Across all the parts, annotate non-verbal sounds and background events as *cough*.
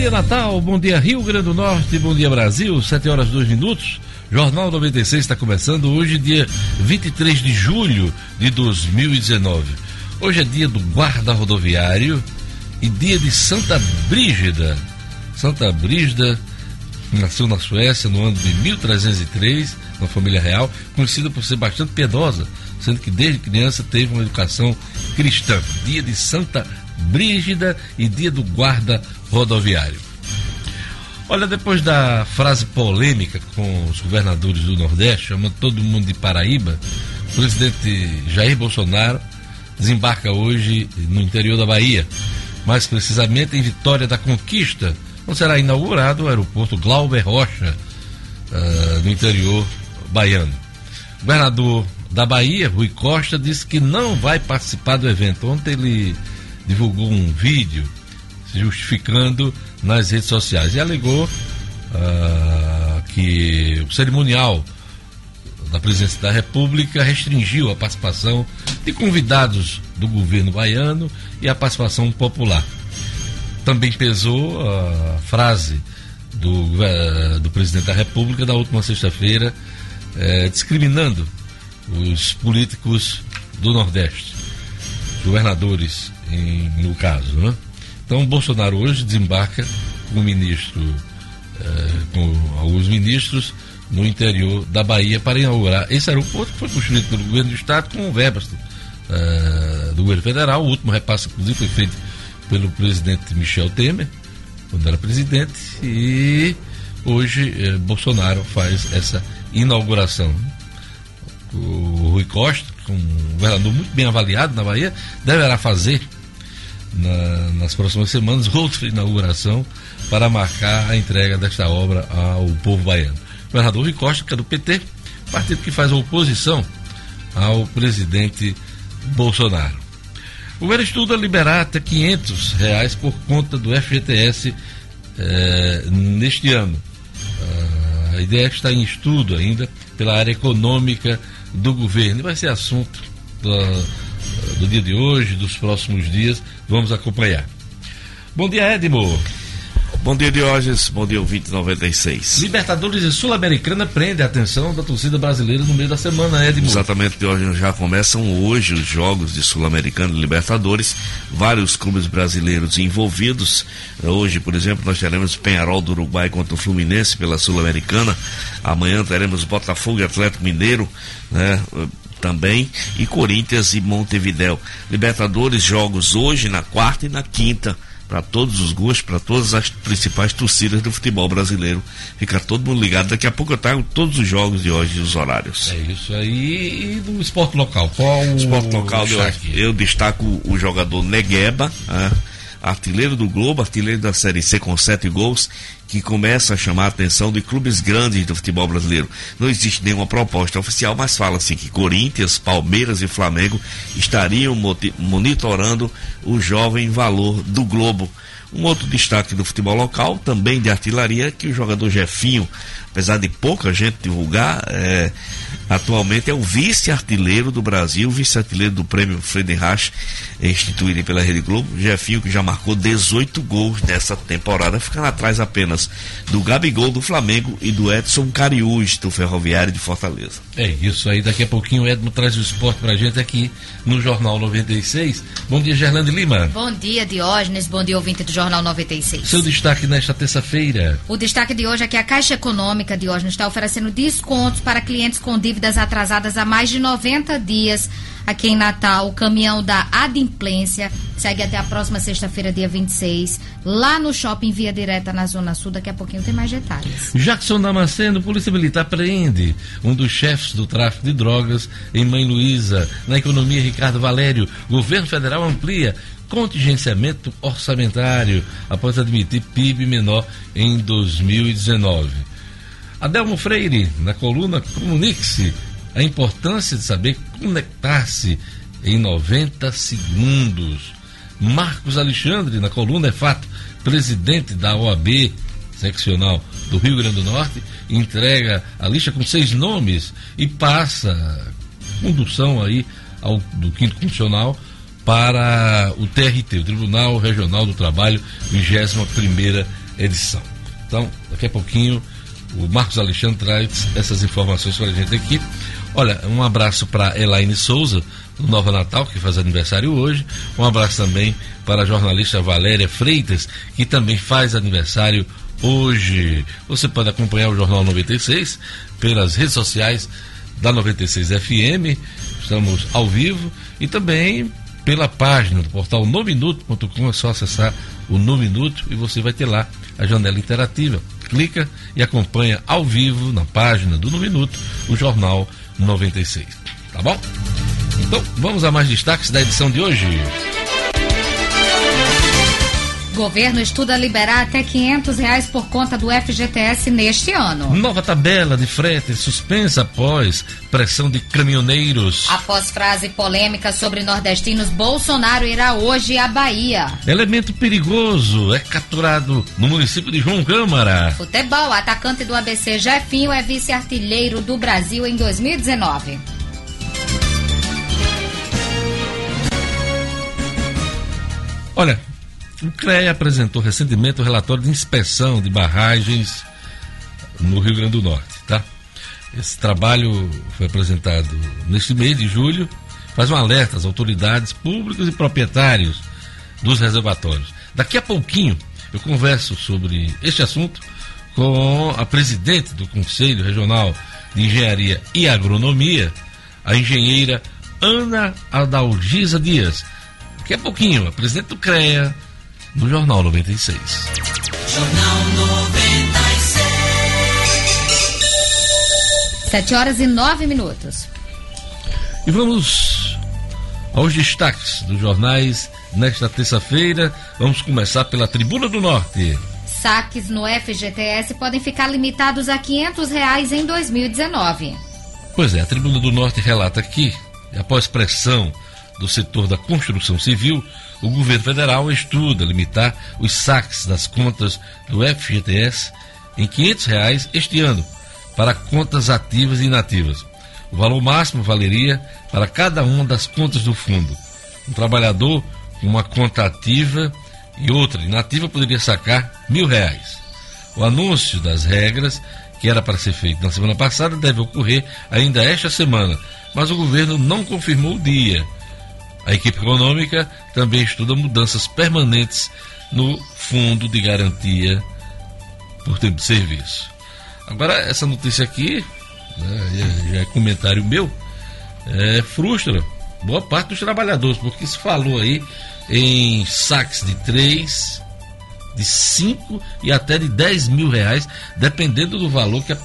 dia Natal, bom dia Rio Grande do Norte, bom dia Brasil, 7 horas 2 minutos. Jornal 96 está começando hoje, dia 23 de julho de 2019. Hoje é dia do guarda rodoviário e dia de Santa Brígida. Santa Brígida nasceu na Suécia no ano de 1303, uma família real, conhecida por ser bastante piedosa, sendo que desde criança teve uma educação cristã. Dia de Santa Brígida e dia do guarda rodoviário. Olha, depois da frase polêmica com os governadores do Nordeste, chamando todo mundo de Paraíba, o presidente Jair Bolsonaro desembarca hoje no interior da Bahia, mais precisamente em Vitória da Conquista, onde será inaugurado o aeroporto Glauber Rocha, uh, no interior baiano. O governador da Bahia, Rui Costa, disse que não vai participar do evento. Ontem ele divulgou um vídeo se justificando nas redes sociais e alegou uh, que o cerimonial da presidência da República restringiu a participação de convidados do governo baiano e a participação popular. Também pesou a frase do, do presidente da República da última sexta-feira, eh, discriminando os políticos do Nordeste, governadores em, no caso. Né? Então, Bolsonaro hoje desembarca com o ministro, eh, com alguns ministros, no interior da Bahia para inaugurar esse aeroporto que foi construído pelo governo do estado com verbas uh, do governo federal. O último repasse, inclusive, foi feito pelo presidente Michel Temer, quando era presidente, e hoje eh, Bolsonaro faz essa inauguração. O Rui Costa, um governador muito bem avaliado na Bahia, deverá fazer na, nas próximas semanas outra inauguração para marcar a entrega desta obra ao povo baiano. O governador Rui Costa, que é do PT, partido que faz oposição ao presidente Bolsonaro. O governo estuda liberar até 500 reais por conta do FGTS eh, neste ano. Uh, a ideia está em estudo ainda pela área econômica do governo. E vai ser assunto do, do dia de hoje, dos próximos dias. Vamos acompanhar. Bom dia, Edmo. Bom dia, Diógenes. Bom dia, ouvinte 96. Libertadores e Sul-Americana prende a atenção da torcida brasileira no meio da semana, Edmo. Exatamente, Diógenes. Já começam hoje os jogos de Sul-Americana e Libertadores. Vários clubes brasileiros envolvidos. Hoje, por exemplo, nós teremos Penharol do Uruguai contra o Fluminense pela Sul-Americana. Amanhã teremos Botafogo e Atlético Mineiro, né? Também e Corinthians e Montevidéu. Libertadores jogos hoje na quarta e na quinta para todos os gostos, para todas as principais torcidas do futebol brasileiro. Fica todo mundo ligado. Daqui a pouco eu trago todos os jogos de hoje e os horários. É isso aí. E do esporte local? Qual o esporte local? Eu, eu, destaco o jogador Negueba. Ah, artilheiro do Globo, artilheiro da Série C com sete gols, que começa a chamar a atenção de clubes grandes do futebol brasileiro. Não existe nenhuma proposta oficial, mas fala-se que Corinthians, Palmeiras e Flamengo estariam monitorando o jovem valor do Globo. Um outro destaque do futebol local, também de artilharia, que o jogador Jefinho, apesar de pouca gente divulgar, é, Atualmente é o vice-artilheiro do Brasil, vice-artilheiro do prêmio Friedenreich, instituído pela Rede Globo. Jefinho, que já marcou 18 gols nessa temporada, ficando atrás apenas do Gabigol do Flamengo e do Edson Cariús do Ferroviário de Fortaleza. É isso aí, daqui a pouquinho o Edmo traz o esporte pra gente aqui no Jornal 96. Bom dia, Gerlande Lima. Bom dia, Diógenes. Bom dia, ouvinte do Jornal 96. Seu destaque nesta terça-feira. O destaque de hoje é que a Caixa Econômica, Diógenes, está oferecendo descontos para clientes com dívidas dívidas atrasadas há mais de 90 dias aqui em Natal. O caminhão da Adimplência segue até a próxima sexta-feira, dia 26, lá no shopping Via Direta, na Zona Sul. Daqui a pouquinho tem mais detalhes. Jackson Damasceno, Polícia Militar prende um dos chefes do tráfico de drogas em Mãe Luísa. Na economia, Ricardo Valério. Governo federal amplia contingenciamento orçamentário após admitir PIB menor em 2019. Adelmo Freire, na coluna Comunique-se, a importância de saber conectar-se em 90 segundos. Marcos Alexandre, na coluna É Fato, presidente da OAB seccional do Rio Grande do Norte, entrega a lista com seis nomes e passa condução aí ao, do quinto funcional para o TRT, o Tribunal Regional do Trabalho, 21 primeira edição. Então, daqui a pouquinho, o Marcos Alexandre traz essas informações para a gente aqui. Olha, um abraço para Elaine Souza, do Nova Natal, que faz aniversário hoje. Um abraço também para a jornalista Valéria Freitas, que também faz aniversário hoje. Você pode acompanhar o Jornal 96 pelas redes sociais da 96 FM. Estamos ao vivo e também pela página do portal nominuto.com. É só acessar o No Minuto e você vai ter lá a janela interativa. Clica e acompanha ao vivo na página do No Minuto o Jornal 96. Tá bom? Então, vamos a mais destaques da edição de hoje. Governo estuda liberar até 500 reais por conta do FGTS neste ano. Nova tabela de frete suspensa após pressão de caminhoneiros. Após frase polêmica sobre nordestinos, Bolsonaro irá hoje à Bahia. Elemento perigoso é capturado no município de João Câmara. Futebol, atacante do ABC Jefinho é vice-artilheiro do Brasil em 2019. Olha, o CREA apresentou recentemente o relatório de inspeção de barragens no Rio Grande do Norte, tá? Esse trabalho foi apresentado neste mês de julho, faz um alerta às autoridades públicas e proprietários dos reservatórios. Daqui a pouquinho eu converso sobre este assunto com a presidente do Conselho Regional de Engenharia e Agronomia, a engenheira Ana Adalgisa Dias. Daqui a pouquinho, a presidente do CREA, no Jornal 96. Jornal 96. 7 horas e 9 minutos. E vamos aos destaques dos jornais nesta terça-feira. Vamos começar pela Tribuna do Norte. Saques no FGTS podem ficar limitados a 500 reais em 2019. Pois é, a Tribuna do Norte relata que, após pressão do setor da construção civil, o governo federal estuda limitar os saques das contas do FGTS em 500 reais este ano para contas ativas e inativas. O valor máximo valeria para cada uma das contas do fundo. Um trabalhador com uma conta ativa e outra inativa poderia sacar mil reais. O anúncio das regras, que era para ser feito na semana passada, deve ocorrer ainda esta semana, mas o governo não confirmou o dia. A equipe econômica também estuda mudanças permanentes no Fundo de Garantia por Tempo de Serviço. Agora, essa notícia aqui, né, já é comentário meu, é, frustra boa parte dos trabalhadores, porque se falou aí em saques de 3, de 5 e até de 10 mil reais, dependendo do valor que a,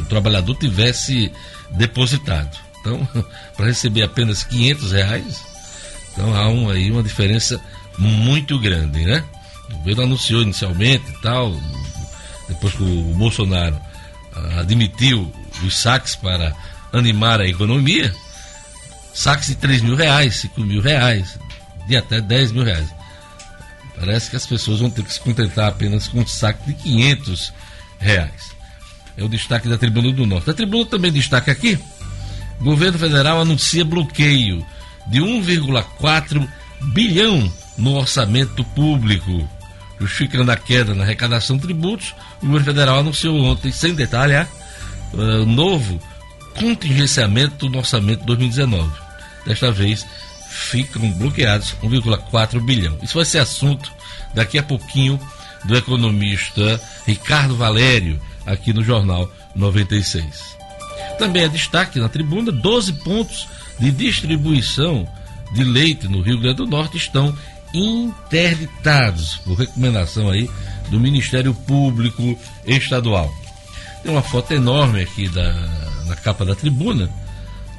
o trabalhador tivesse depositado. Então, *laughs* para receber apenas 500 reais, então há um, aí uma diferença muito grande, né? O governo anunciou inicialmente e tal, depois que o Bolsonaro ah, admitiu os saques para animar a economia, saques de 3 mil reais, 5 mil reais, de até 10 mil reais. Parece que as pessoas vão ter que se contentar apenas com um saque de 500 reais. É o destaque da Tribuna do Norte. A Tribuna também destaca aqui: governo federal anuncia bloqueio de 1,4 bilhão no orçamento público. Justificando a queda na arrecadação de tributos, o governo federal anunciou ontem, sem detalhar, uh, novo contingenciamento no orçamento 2019. Desta vez, ficam bloqueados 1,4 bilhão. Isso vai ser assunto daqui a pouquinho do economista Ricardo Valério, aqui no Jornal 96. Também é destaque na tribuna: 12 pontos de distribuição de leite no Rio Grande do Norte estão interditados, por recomendação aí do Ministério Público Estadual. Tem uma foto enorme aqui da, na capa da tribuna,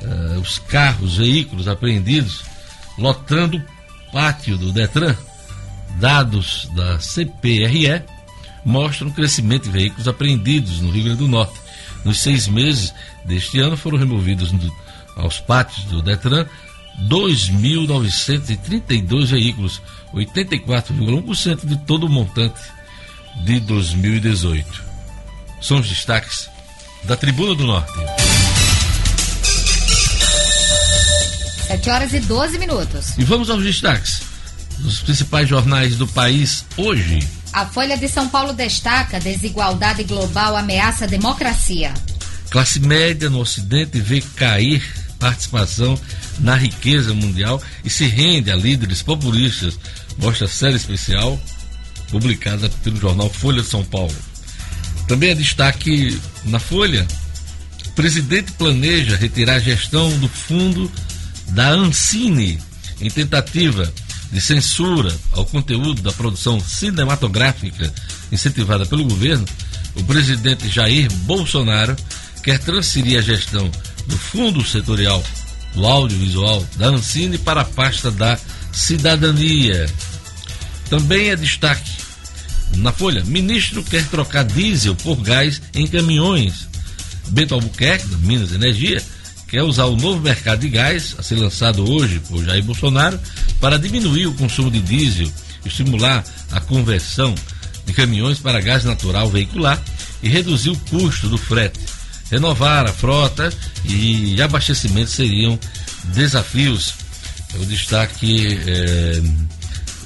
uh, os carros, veículos apreendidos, lotando o pátio do Detran. Dados da CPRE mostram o crescimento de veículos apreendidos no Rio Grande do Norte. Nos seis meses deste ano foram removidos aos pátios do Detran 2.932 veículos, 84,1% de todo o montante de 2018. São os destaques da Tribuna do Norte. 7 horas e 12 minutos. E vamos aos destaques dos principais jornais do país hoje. A Folha de São Paulo destaca: desigualdade global ameaça a democracia. Classe média no Ocidente vê cair participação na riqueza mundial e se rende a líderes populistas. Mostra série especial publicada pelo jornal Folha de São Paulo. Também é destaque na Folha: presidente planeja retirar a gestão do fundo da Ancine em tentativa de censura ao conteúdo da produção cinematográfica incentivada pelo governo. O presidente Jair Bolsonaro quer transferir a gestão do Fundo Setorial do Audiovisual da Ancine para a pasta da Cidadania. Também é destaque na Folha: ministro quer trocar diesel por gás em caminhões. Bento Albuquerque, da Minas Energia, quer usar o novo mercado de gás, a ser lançado hoje por Jair Bolsonaro, para diminuir o consumo de diesel, estimular a conversão de caminhões para gás natural veicular e reduzir o custo do frete. Renovar a frota e abastecimento seriam desafios. É o destaque é,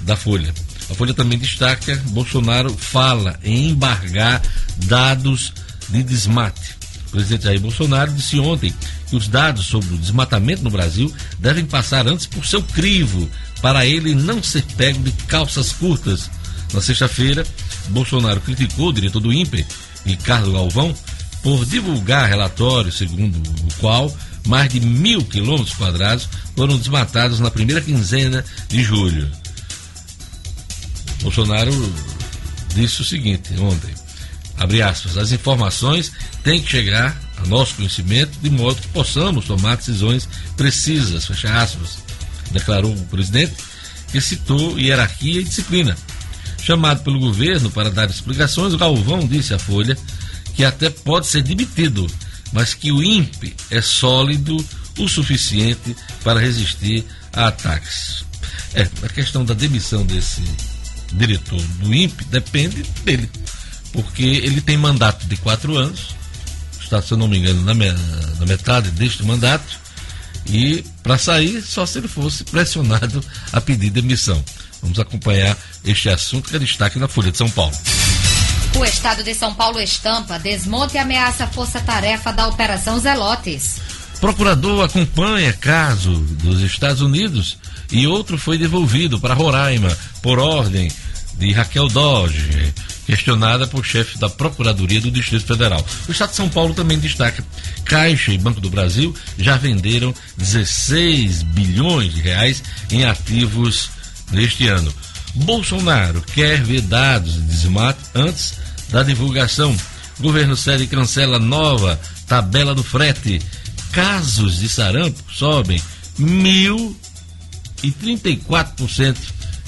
da Folha. A Folha também destaca: Bolsonaro fala em embargar dados de desmate. O presidente Jair Bolsonaro disse ontem que os dados sobre o desmatamento no Brasil devem passar antes por seu crivo, para ele não ser pego de calças curtas. Na sexta-feira, Bolsonaro criticou o diretor do INPE, Ricardo Galvão, por divulgar relatório segundo o qual mais de mil quilômetros quadrados foram desmatados na primeira quinzena de julho. Bolsonaro disse o seguinte ontem, abre aspas, as informações têm que chegar a nosso conhecimento de modo que possamos tomar decisões precisas, fecha aspas, declarou o presidente, que citou hierarquia e disciplina. Chamado pelo governo para dar explicações, Galvão disse à Folha que até pode ser demitido, mas que o INPE é sólido o suficiente para resistir a ataques. É, a questão da demissão desse diretor do INPE depende dele, porque ele tem mandato de quatro anos, está, se eu não me engano, na, na metade deste mandato, e para sair só se ele fosse pressionado a pedir demissão. Vamos acompanhar este assunto que é destaque na Folha de São Paulo. O estado de São Paulo estampa desmonte e ameaça força-tarefa da Operação Zelotes. Procurador acompanha caso dos Estados Unidos e outro foi devolvido para Roraima por ordem de Raquel Doge, questionada por chefe da Procuradoria do Distrito Federal. O Estado de São Paulo também destaca: Caixa e Banco do Brasil já venderam 16 bilhões de reais em ativos neste ano. Bolsonaro quer ver dados de desmate antes da divulgação. Governo cede cancela nova tabela do frete. Casos de sarampo sobem 1.034%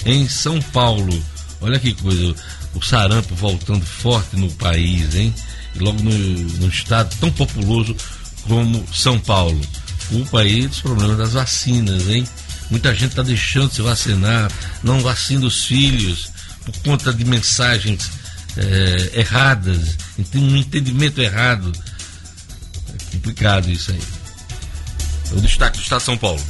em São Paulo. Olha que coisa, o sarampo voltando forte no país, hein? E logo no, no estado tão populoso como São Paulo. Culpa aí dos problemas das vacinas, hein? Muita gente está deixando de se vacinar, não vacina os filhos por conta de mensagens é, erradas, um entendimento errado. É complicado isso aí. É o destaque do Estado de São Paulo.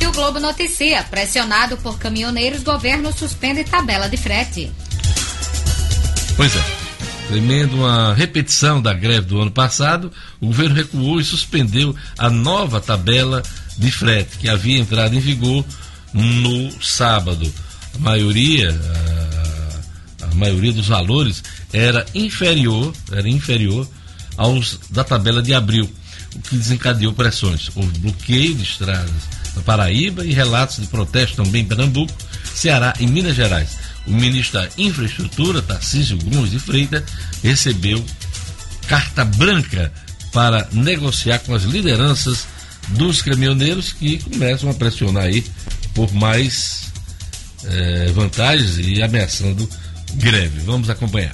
E o Globo noticia: pressionado por caminhoneiros, governo suspende tabela de frete. Pois é. Temendo uma repetição da greve do ano passado, o governo recuou e suspendeu a nova tabela de frete que havia entrado em vigor no sábado. A maioria, a, a maioria dos valores era inferior, era inferior aos da tabela de abril, o que desencadeou pressões. Houve bloqueio de estradas na Paraíba e relatos de protesto também em Pernambuco, Ceará e Minas Gerais. O ministro da Infraestrutura, Tarcísio Gomes de Freitas, recebeu carta branca para negociar com as lideranças dos caminhoneiros que começam a pressionar aí por mais é, vantagens e ameaçando greve. Vamos acompanhar.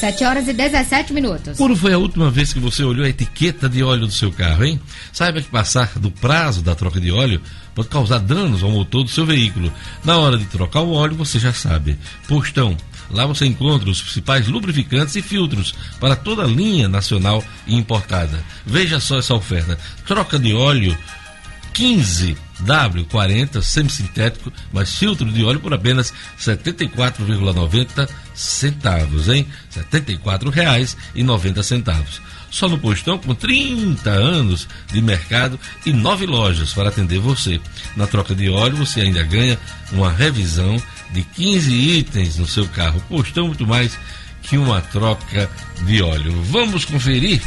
Sete horas e 17 minutos. Quando foi a última vez que você olhou a etiqueta de óleo do seu carro, hein? Saiba que passar do prazo da troca de óleo pode causar danos ao motor do seu veículo. Na hora de trocar o óleo, você já sabe. Postão, Lá você encontra os principais lubrificantes e filtros para toda a linha nacional e importada. Veja só essa oferta: troca de óleo 15 W40 semissintético, mais filtro de óleo por apenas R$ 74,90 centavos, hein? R$ 74,90 centavos. Só no postão com 30 anos de mercado e nove lojas para atender você. Na troca de óleo você ainda ganha uma revisão de 15 itens no seu carro. Postão muito mais que uma troca de óleo. Vamos conferir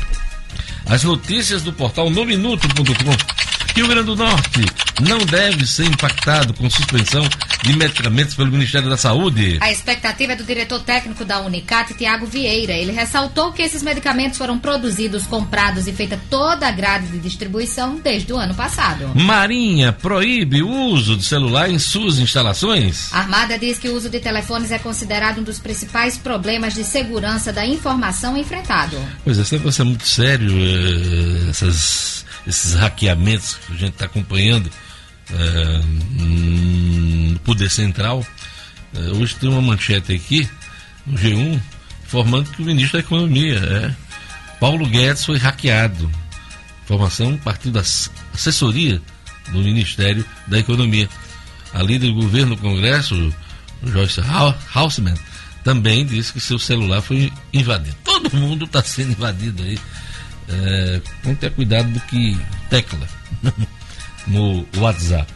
as notícias do portal nominuto.com. Rio Grande do Norte não deve ser impactado com suspensão de medicamentos pelo Ministério da Saúde. A expectativa é do diretor técnico da Unicat, Tiago Vieira. Ele ressaltou que esses medicamentos foram produzidos, comprados e feita toda a grade de distribuição desde o ano passado. Marinha proíbe o uso de celular em suas instalações. A Armada diz que o uso de telefones é considerado um dos principais problemas de segurança da informação enfrentado. Pois é, esse negócio é muito sério, eh, essas esses hackeamentos que a gente está acompanhando é, no Poder Central. É, hoje tem uma manchete aqui, no G1, informando que o ministro da Economia, é, Paulo Guedes, foi hackeado. Informação partiu da assessoria do Ministério da Economia. A líder do governo no Congresso, Joyce Hausmann, também disse que seu celular foi invadido. Todo mundo está sendo invadido aí é, vamos ter cuidado do que tecla *laughs* no WhatsApp.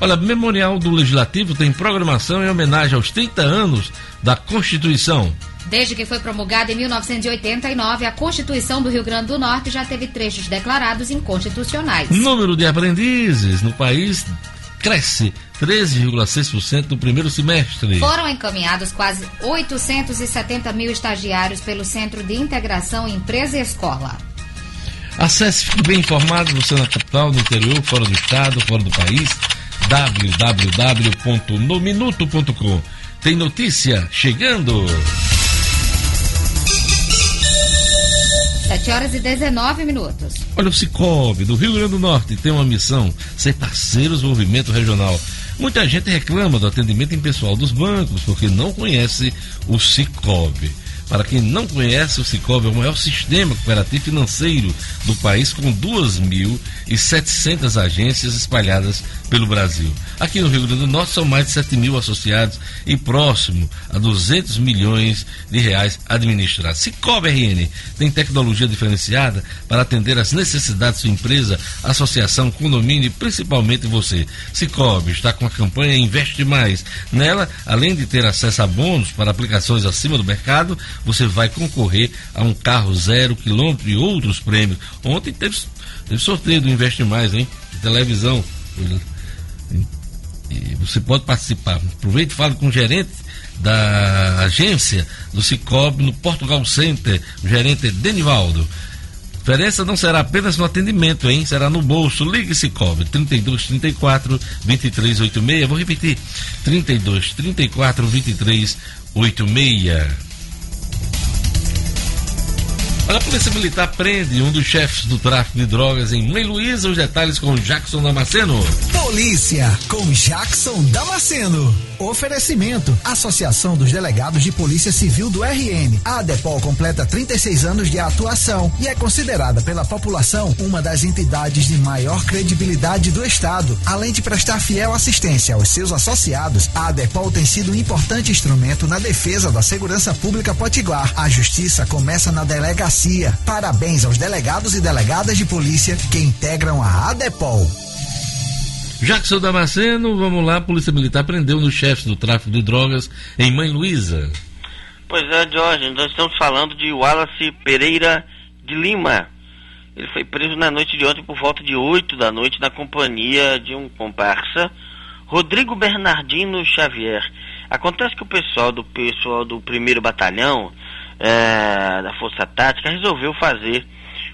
Olha, Memorial do Legislativo tem programação em homenagem aos 30 anos da Constituição. Desde que foi promulgada em 1989, a Constituição do Rio Grande do Norte já teve trechos declarados inconstitucionais. Número de aprendizes no país cresce 13,6% no primeiro semestre. Foram encaminhados quase 870 mil estagiários pelo Centro de Integração Empresa e Escola. Acesse, fique bem informado, você na capital, no interior, fora do estado, fora do país, www.nominuto.com. Tem notícia chegando. 7 horas e 19 minutos. Olha, o Cicobi do Rio Grande do Norte tem uma missão: ser parceiro do desenvolvimento regional. Muita gente reclama do atendimento impessoal dos bancos porque não conhece o Cicobi. Para quem não conhece, o Cicobi é o maior sistema cooperativo financeiro do país, com 2.700 agências espalhadas pelo Brasil. Aqui no Rio Grande do Norte são mais de 7 mil associados e próximo a 200 milhões de reais administrados. Cicobi RN tem tecnologia diferenciada para atender às necessidades da sua empresa, associação, condomínio e principalmente você. Cicobi está com a campanha Investe Mais. Nela, além de ter acesso a bônus para aplicações acima do mercado, você vai concorrer a um carro zero quilômetro e outros prêmios. Ontem teve, teve sorteio do Investe Mais, hein? De televisão. E você pode participar. Aproveite e fale com o gerente da agência do Cicobi no Portugal Center, o gerente é Denivaldo. Diferença não será apenas no atendimento, hein? Será no bolso. Ligue Cicobi 32 34 23 86. Vou repetir: 32 34 23 86. A Polícia Militar prende um dos chefes do tráfico de drogas em Mãe Luísa. Os detalhes com Jackson Damasceno. Polícia com Jackson Damasceno. Oferecimento: Associação dos Delegados de Polícia Civil do RN. A ADEPOL completa 36 anos de atuação e é considerada pela população uma das entidades de maior credibilidade do Estado. Além de prestar fiel assistência aos seus associados, a ADEPOL tem sido um importante instrumento na defesa da segurança pública potiguar. A justiça começa na delegacia delegacia. Parabéns aos delegados e delegadas de polícia que integram a ADEPOL. Jackson Damasceno, vamos lá, a Polícia Militar prendeu dos chefes do tráfico de drogas em Mãe Luísa. Pois é, Jorge, nós estamos falando de Wallace Pereira de Lima. Ele foi preso na noite de ontem por volta de 8 da noite na companhia de um comparsa, Rodrigo Bernardino Xavier. Acontece que o pessoal do pessoal do primeiro batalhão é, da Força Tática resolveu fazer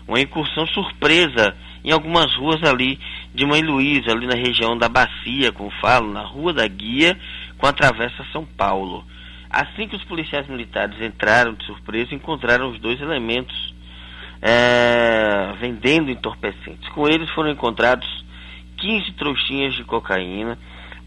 uma incursão surpresa em algumas ruas ali de Mãe Luísa, ali na região da Bacia, como falo, na Rua da Guia, com a Travessa São Paulo. Assim que os policiais militares entraram de surpresa, encontraram os dois elementos é, vendendo entorpecentes. Com eles foram encontrados 15 trouxinhas de cocaína,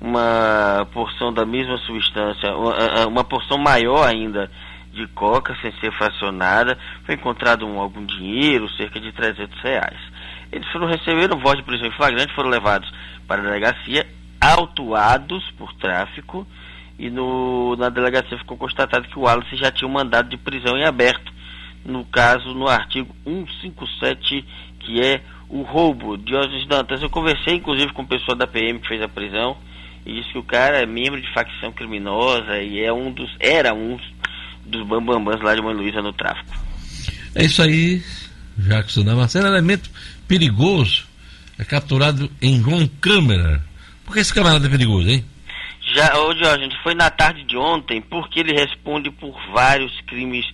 uma porção da mesma substância, uma, uma porção maior ainda de coca sem ser fracionada, foi encontrado um, algum dinheiro, cerca de 300 reais. Eles foram receber voz de prisão em flagrante, foram levados para a delegacia, autuados por tráfico, e no, na delegacia ficou constatado que o Wallace já tinha um mandado de prisão em aberto, no caso, no artigo 157, que é o roubo. Diógenes Dantas, eu conversei inclusive com o pessoal da PM que fez a prisão, e disse que o cara é membro de facção criminosa e é um dos, era um dos bambambãs lá de Mãe Luísa no tráfico. É isso aí, Jackson Damasceno, elemento perigoso, é capturado em João Câmara. Por que esse camarada é perigoso, hein? Já, ô Diógenes, foi na tarde de ontem, porque ele responde por vários crimes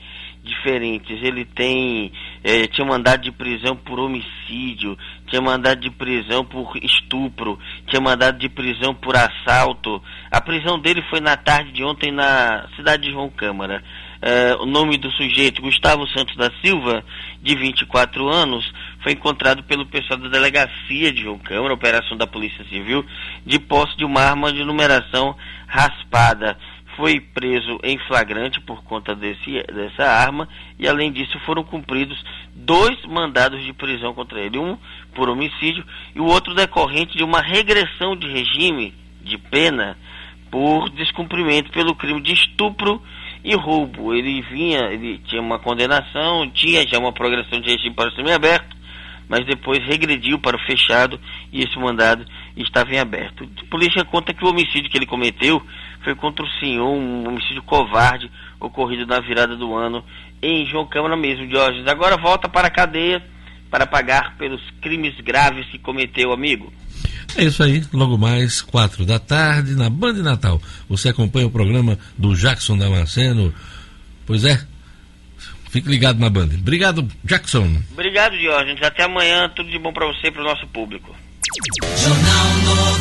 diferentes. Ele tem é, tinha mandado de prisão por homicídio, tinha mandado de prisão por estupro, tinha mandado de prisão por assalto. A prisão dele foi na tarde de ontem na cidade de João Câmara. É, o nome do sujeito, Gustavo Santos da Silva, de 24 anos, foi encontrado pelo pessoal da delegacia de João Câmara, operação da Polícia Civil, de posse de uma arma de numeração raspada. Foi preso em flagrante por conta desse, dessa arma e, além disso, foram cumpridos dois mandados de prisão contra ele: um por homicídio e o outro decorrente de uma regressão de regime de pena por descumprimento pelo crime de estupro e roubo. Ele vinha, ele tinha uma condenação, tinha já uma progressão de regime para o semiaberto, mas depois regrediu para o fechado e esse mandado estava em aberto. A polícia conta que o homicídio que ele cometeu foi contra o senhor, um homicídio covarde ocorrido na virada do ano em João Câmara mesmo, Diógenes. Agora volta para a cadeia para pagar pelos crimes graves que cometeu, amigo. É isso aí, logo mais, quatro da tarde, na Band Natal. Você acompanha o programa do Jackson Damasceno. Pois é, fique ligado na Band. Obrigado, Jackson. Obrigado, Diógenes. Até amanhã, tudo de bom para você e para o nosso público. Jornal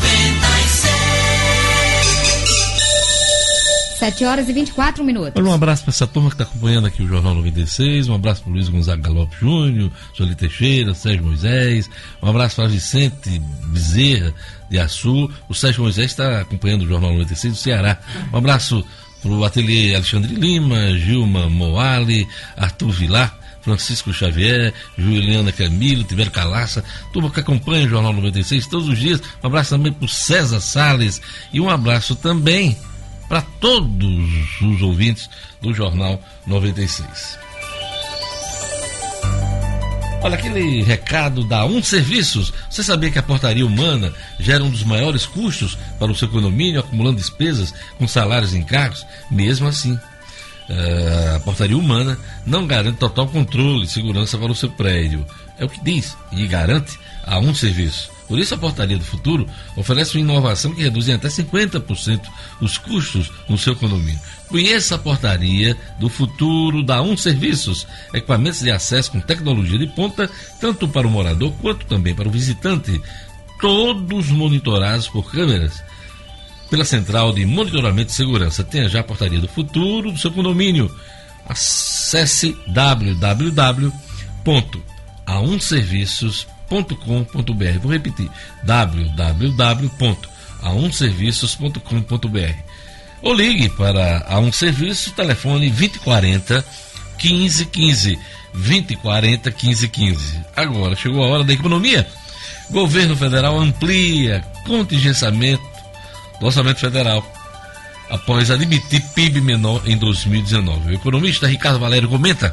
7 horas e 24 minutos. Olha, um abraço para essa turma que está acompanhando aqui o Jornal 96. Um abraço para Luiz Gonzaga Galope Júnior, Jolie Teixeira, Sérgio Moisés. Um abraço para Vicente Bezerra de Açu. O Sérgio Moisés está acompanhando o Jornal 96 do Ceará. Um abraço para o ateliê Alexandre Lima, Gilma Moali, Arthur Vilar. Francisco Xavier, Juliana Camilo, Tiver Calaça, turma que acompanha o Jornal 96 todos os dias. Um abraço também para o César Salles e um abraço também para todos os ouvintes do Jornal 96. Olha aquele recado da Um Serviços. Você sabia que a portaria humana gera um dos maiores custos para o seu condomínio, acumulando despesas com salários e encargos? Mesmo assim, eh, a portaria humana não garante total controle e segurança para o seu prédio. É o que diz e garante a Um Serviço. Por isso, a Portaria do Futuro oferece uma inovação que reduz em até 50% os custos no seu condomínio. Conheça a Portaria do Futuro da Um Serviços, equipamentos de acesso com tecnologia de ponta, tanto para o morador quanto também para o visitante, todos monitorados por câmeras pela Central de Monitoramento de Segurança. Tenha já a Portaria do Futuro do seu condomínio. Acesse www.aumserviços.com www.aumserviços.com.br. Vou repetir: www.aumserviços.com.br. Ou ligue para a um serviço, telefone 2040 1515. 2040 1515. Agora chegou a hora da economia. Governo federal amplia contingenciamento do orçamento federal após admitir PIB menor em 2019. O economista Ricardo Valério comenta.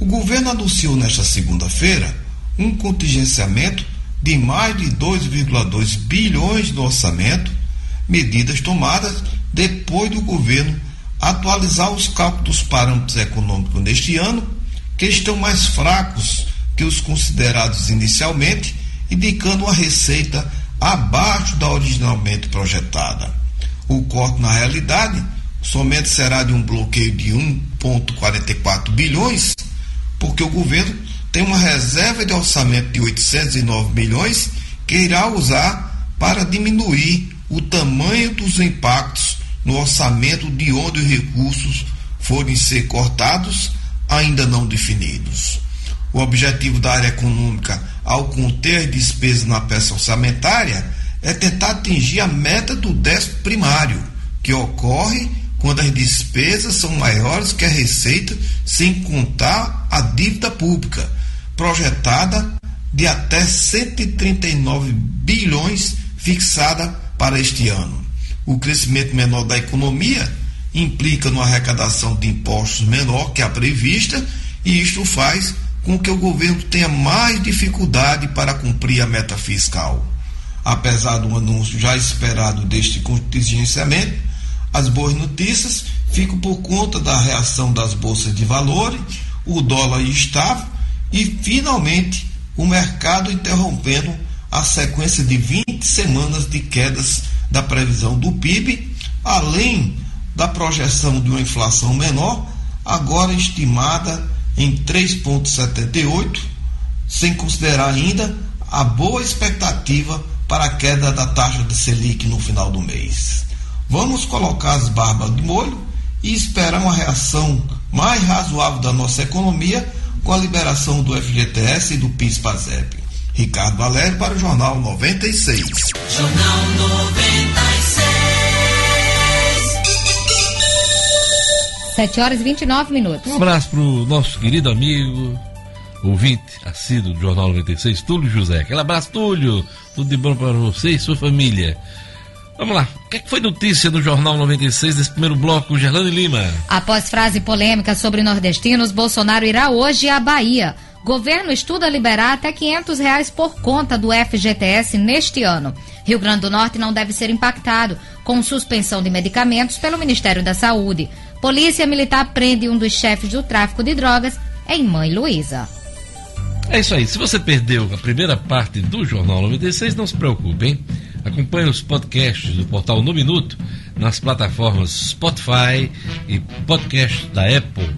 O governo anunciou nesta segunda-feira um contingenciamento de mais de 2,2 bilhões do orçamento, medidas tomadas depois do governo atualizar os cálculos dos parâmetros econômicos neste ano, que estão mais fracos que os considerados inicialmente, indicando uma receita abaixo da originalmente projetada. O corte, na realidade, somente será de um bloqueio de 1,44 bilhões porque o governo tem uma reserva de orçamento de 809 milhões que irá usar para diminuir o tamanho dos impactos no orçamento de onde os recursos forem ser cortados, ainda não definidos. O objetivo da área econômica, ao conter as despesas na peça orçamentária, é tentar atingir a meta do déficit primário, que ocorre quando as despesas são maiores que a receita, sem contar a dívida pública, projetada de até 139 bilhões fixada para este ano. O crescimento menor da economia implica numa arrecadação de impostos menor que a prevista, e isto faz com que o governo tenha mais dificuldade para cumprir a meta fiscal. Apesar do anúncio já esperado deste contingenciamento, as boas notícias ficam por conta da reação das bolsas de valores, o dólar estável e, finalmente, o mercado interrompendo a sequência de 20 semanas de quedas da previsão do PIB, além da projeção de uma inflação menor, agora estimada em 3,78, sem considerar ainda a boa expectativa para a queda da taxa de Selic no final do mês. Vamos colocar as barbas de molho e esperar uma reação mais razoável da nossa economia com a liberação do FGTS e do PIS-PASEP. Ricardo Valério para o Jornal 96. Jornal 96. 7 horas e 29 minutos. Um abraço pro nosso querido amigo, ouvinte assíduo do Jornal 96, Túlio José. Aquele abraço, Túlio. Tudo de bom para você e sua família. Vamos lá. O que, é que foi notícia no Jornal 96 desse primeiro bloco, Gerlane Lima? Após frase polêmica sobre nordestinos, Bolsonaro irá hoje à Bahia. Governo estuda liberar até 500 reais por conta do FGTS neste ano. Rio Grande do Norte não deve ser impactado com suspensão de medicamentos pelo Ministério da Saúde. Polícia Militar prende um dos chefes do tráfico de drogas em Mãe Luísa. É isso aí. Se você perdeu a primeira parte do Jornal 96, não se preocupe, hein? Acompanhe os podcasts do portal No Minuto nas plataformas Spotify e podcast da Apple.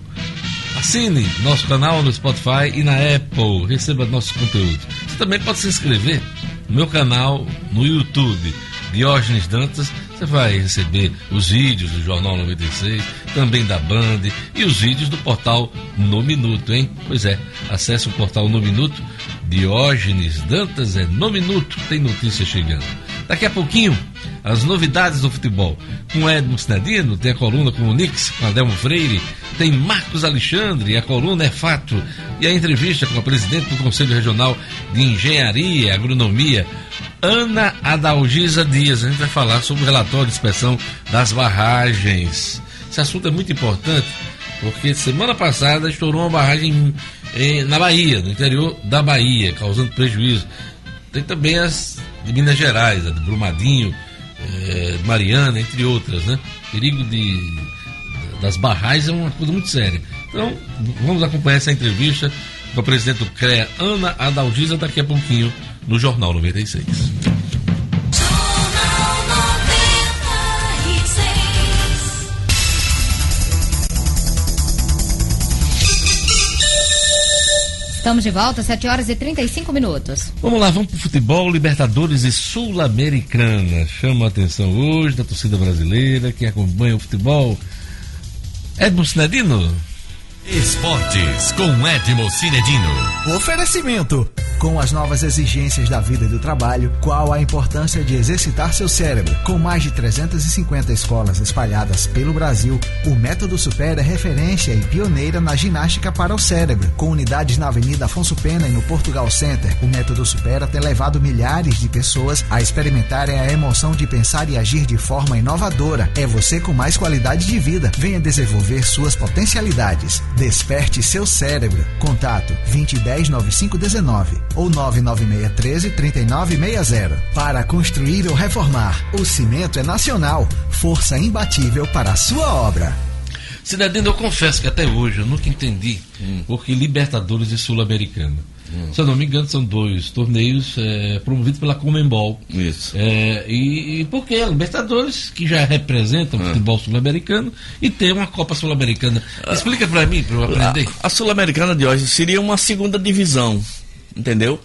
Assine nosso canal no Spotify e na Apple. Receba nossos conteúdos. Você também pode se inscrever no meu canal no YouTube, Diógenes Dantas. Você vai receber os vídeos do Jornal 96, também da Band e os vídeos do portal No Minuto, hein? Pois é, acesse o portal No Minuto. Diógenes Dantas é No Minuto, tem notícia chegando. Daqui a pouquinho, as novidades do futebol. Com Edmo Sinadino, tem a coluna com o Nix, com Adelmo Freire, tem Marcos Alexandre, a coluna é fato, e a entrevista com a presidente do Conselho Regional de Engenharia e Agronomia, Ana Adalgisa Dias. A gente vai falar sobre o relatório de inspeção das barragens. Esse assunto é muito importante, porque semana passada estourou uma barragem eh, na Bahia, no interior da Bahia, causando prejuízo. Tem também as de Minas Gerais, a de Brumadinho, eh, Mariana, entre outras, né? Perigo de, das barragens é uma coisa muito séria. Então, vamos acompanhar essa entrevista com a presidente do CREA, Ana Adalgisa, daqui a pouquinho no Jornal 96. Estamos de volta, 7 horas e 35 minutos. Vamos lá, vamos pro futebol, Libertadores e Sul-Americana. Chama a atenção hoje da torcida brasileira, que acompanha o futebol. Edmo Sinedino? Esportes com Edmo Cinedino. Oferecimento. Com as novas exigências da vida e do trabalho, qual a importância de exercitar seu cérebro? Com mais de 350 escolas espalhadas pelo Brasil, o Método Super é referência e pioneira na ginástica para o cérebro. Com unidades na Avenida Afonso Pena e no Portugal Center, o Método Supera tem levado milhares de pessoas a experimentarem a emoção de pensar e agir de forma inovadora. É você com mais qualidade de vida. Venha desenvolver suas potencialidades. Desperte seu cérebro. Contato 2010 9519 ou 99613 3960. Para construir ou reformar, o cimento é nacional. Força imbatível para a sua obra. Cidadino, eu confesso que até hoje eu nunca entendi Hum. porque Libertadores e Sul-Americana. Se eu não me engano, são dois torneios é, promovidos pela Comembol. Isso. É, e, e por que a Libertadores, que já representa o Ah. futebol sul-americano, e tem uma Copa Sul-Americana. Explica pra mim, pra eu aprender. A, a Sul-Americana de hoje seria uma segunda divisão, entendeu?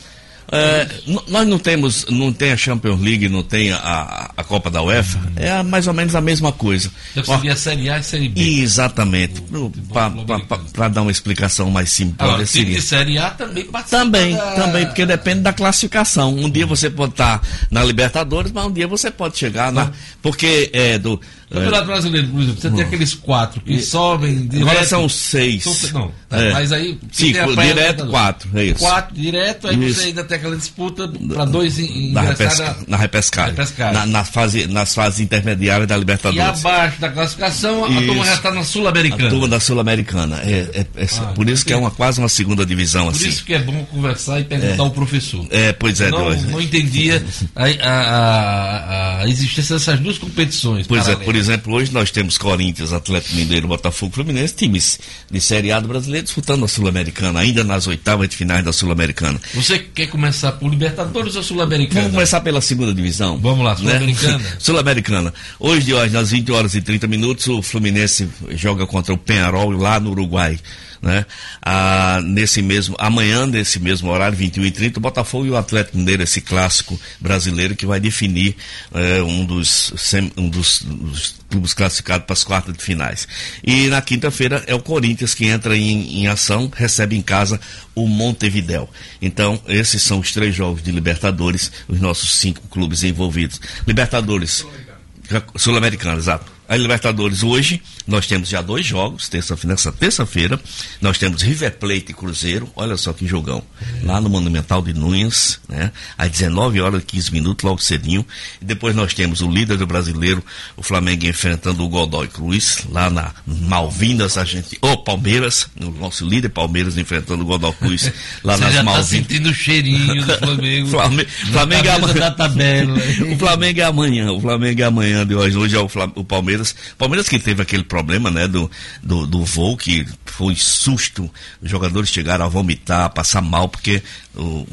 É, nós não temos, não tem a Champions League, não tem a, a Copa da UEFA, é mais ou menos a mesma coisa. Deve seguir a Série A e Série B. exatamente. Para dar uma explicação mais simples, time seria. de Série A também participa Também, da- também, porque depende da classificação. Um dia você pode estar na Libertadores, mas um dia você pode chegar na. Porque é do. No Campeonato Brasileiro, por exemplo, você tem aqueles quatro que sobem direto. Agora são seis. São- não, tá, É. mas aí. A direto pré-Libertadores. quatro, é isso. Quatro direto, aí Isso. você ainda tem aquela disputa para dois em- na, repesca, na repescagem. repescagem. Na, na fase, nas fases intermediárias da E Libertadores. abaixo da classificação, a Isso. turma já está na A Sul-Americana. turma da Sul-Americana. É, é- é- Ah, por isso que é uma, quase uma segunda divisão, Por assim. isso que é bom conversar e perguntar ao professor. É, pois é, não, Deus. não entendia *laughs* a, a- a- a existência dessas duas competições. Pois é, paralelas. por exemplo, hoje nós temos Corinthians, Atlético Mineiro, Botafogo, Fluminense, times de Série A do brasileiro disputando a Sul-Americana, ainda nas oitavas de finais da Sul-Americana. Você quer começar por Libertadores ou Sul-Americana? Vamos começar pela segunda divisão. Vamos lá, né? Sul-Americana. *laughs* Sul-Americana. Hoje de hoje, às 20 horas e 30 minutos, o Fluminense joga contra o Penharol lá no Uruguai. Né? Ah, nesse mesmo, amanhã, nesse mesmo horário, 21 e 30 o Botafogo e o Atlético Mineiro, esse clássico brasileiro que vai definir eh, um, dos, um dos, dos clubes classificados para as quartas de finais. E na quinta-feira é o Corinthians que entra em, em ação, recebe em casa o Montevidéu. Então, esses são os três jogos de Libertadores, os nossos cinco clubes envolvidos. Libertadores. Sul-Americano, exato. A Libertadores hoje, nós temos já dois jogos, terça, nessa terça-feira, nós temos River Plate e Cruzeiro, olha só que jogão, lá no Monumental de Nunes, né, às 19 horas e 15 minutos, logo cedinho, e depois nós temos o líder do brasileiro, o Flamengo enfrentando o Godoy Cruz, lá na Malvinas, a gente, ou Palmeiras, o nosso líder Palmeiras enfrentando o Godoy Cruz, lá Você nas já está Malvinas. sentindo o cheirinho do Flamengo. *laughs* Flamengo, Flamengo é Na cabeça amanhã. da tabela. *laughs* O Flamengo é amanhã. O Flamengo é amanhã de hoje. Hoje é o, o Palmeiras. Palmeiras que teve aquele problema, né, do, do, do voo, que foi susto. Os jogadores chegaram a vomitar, a passar mal, porque o,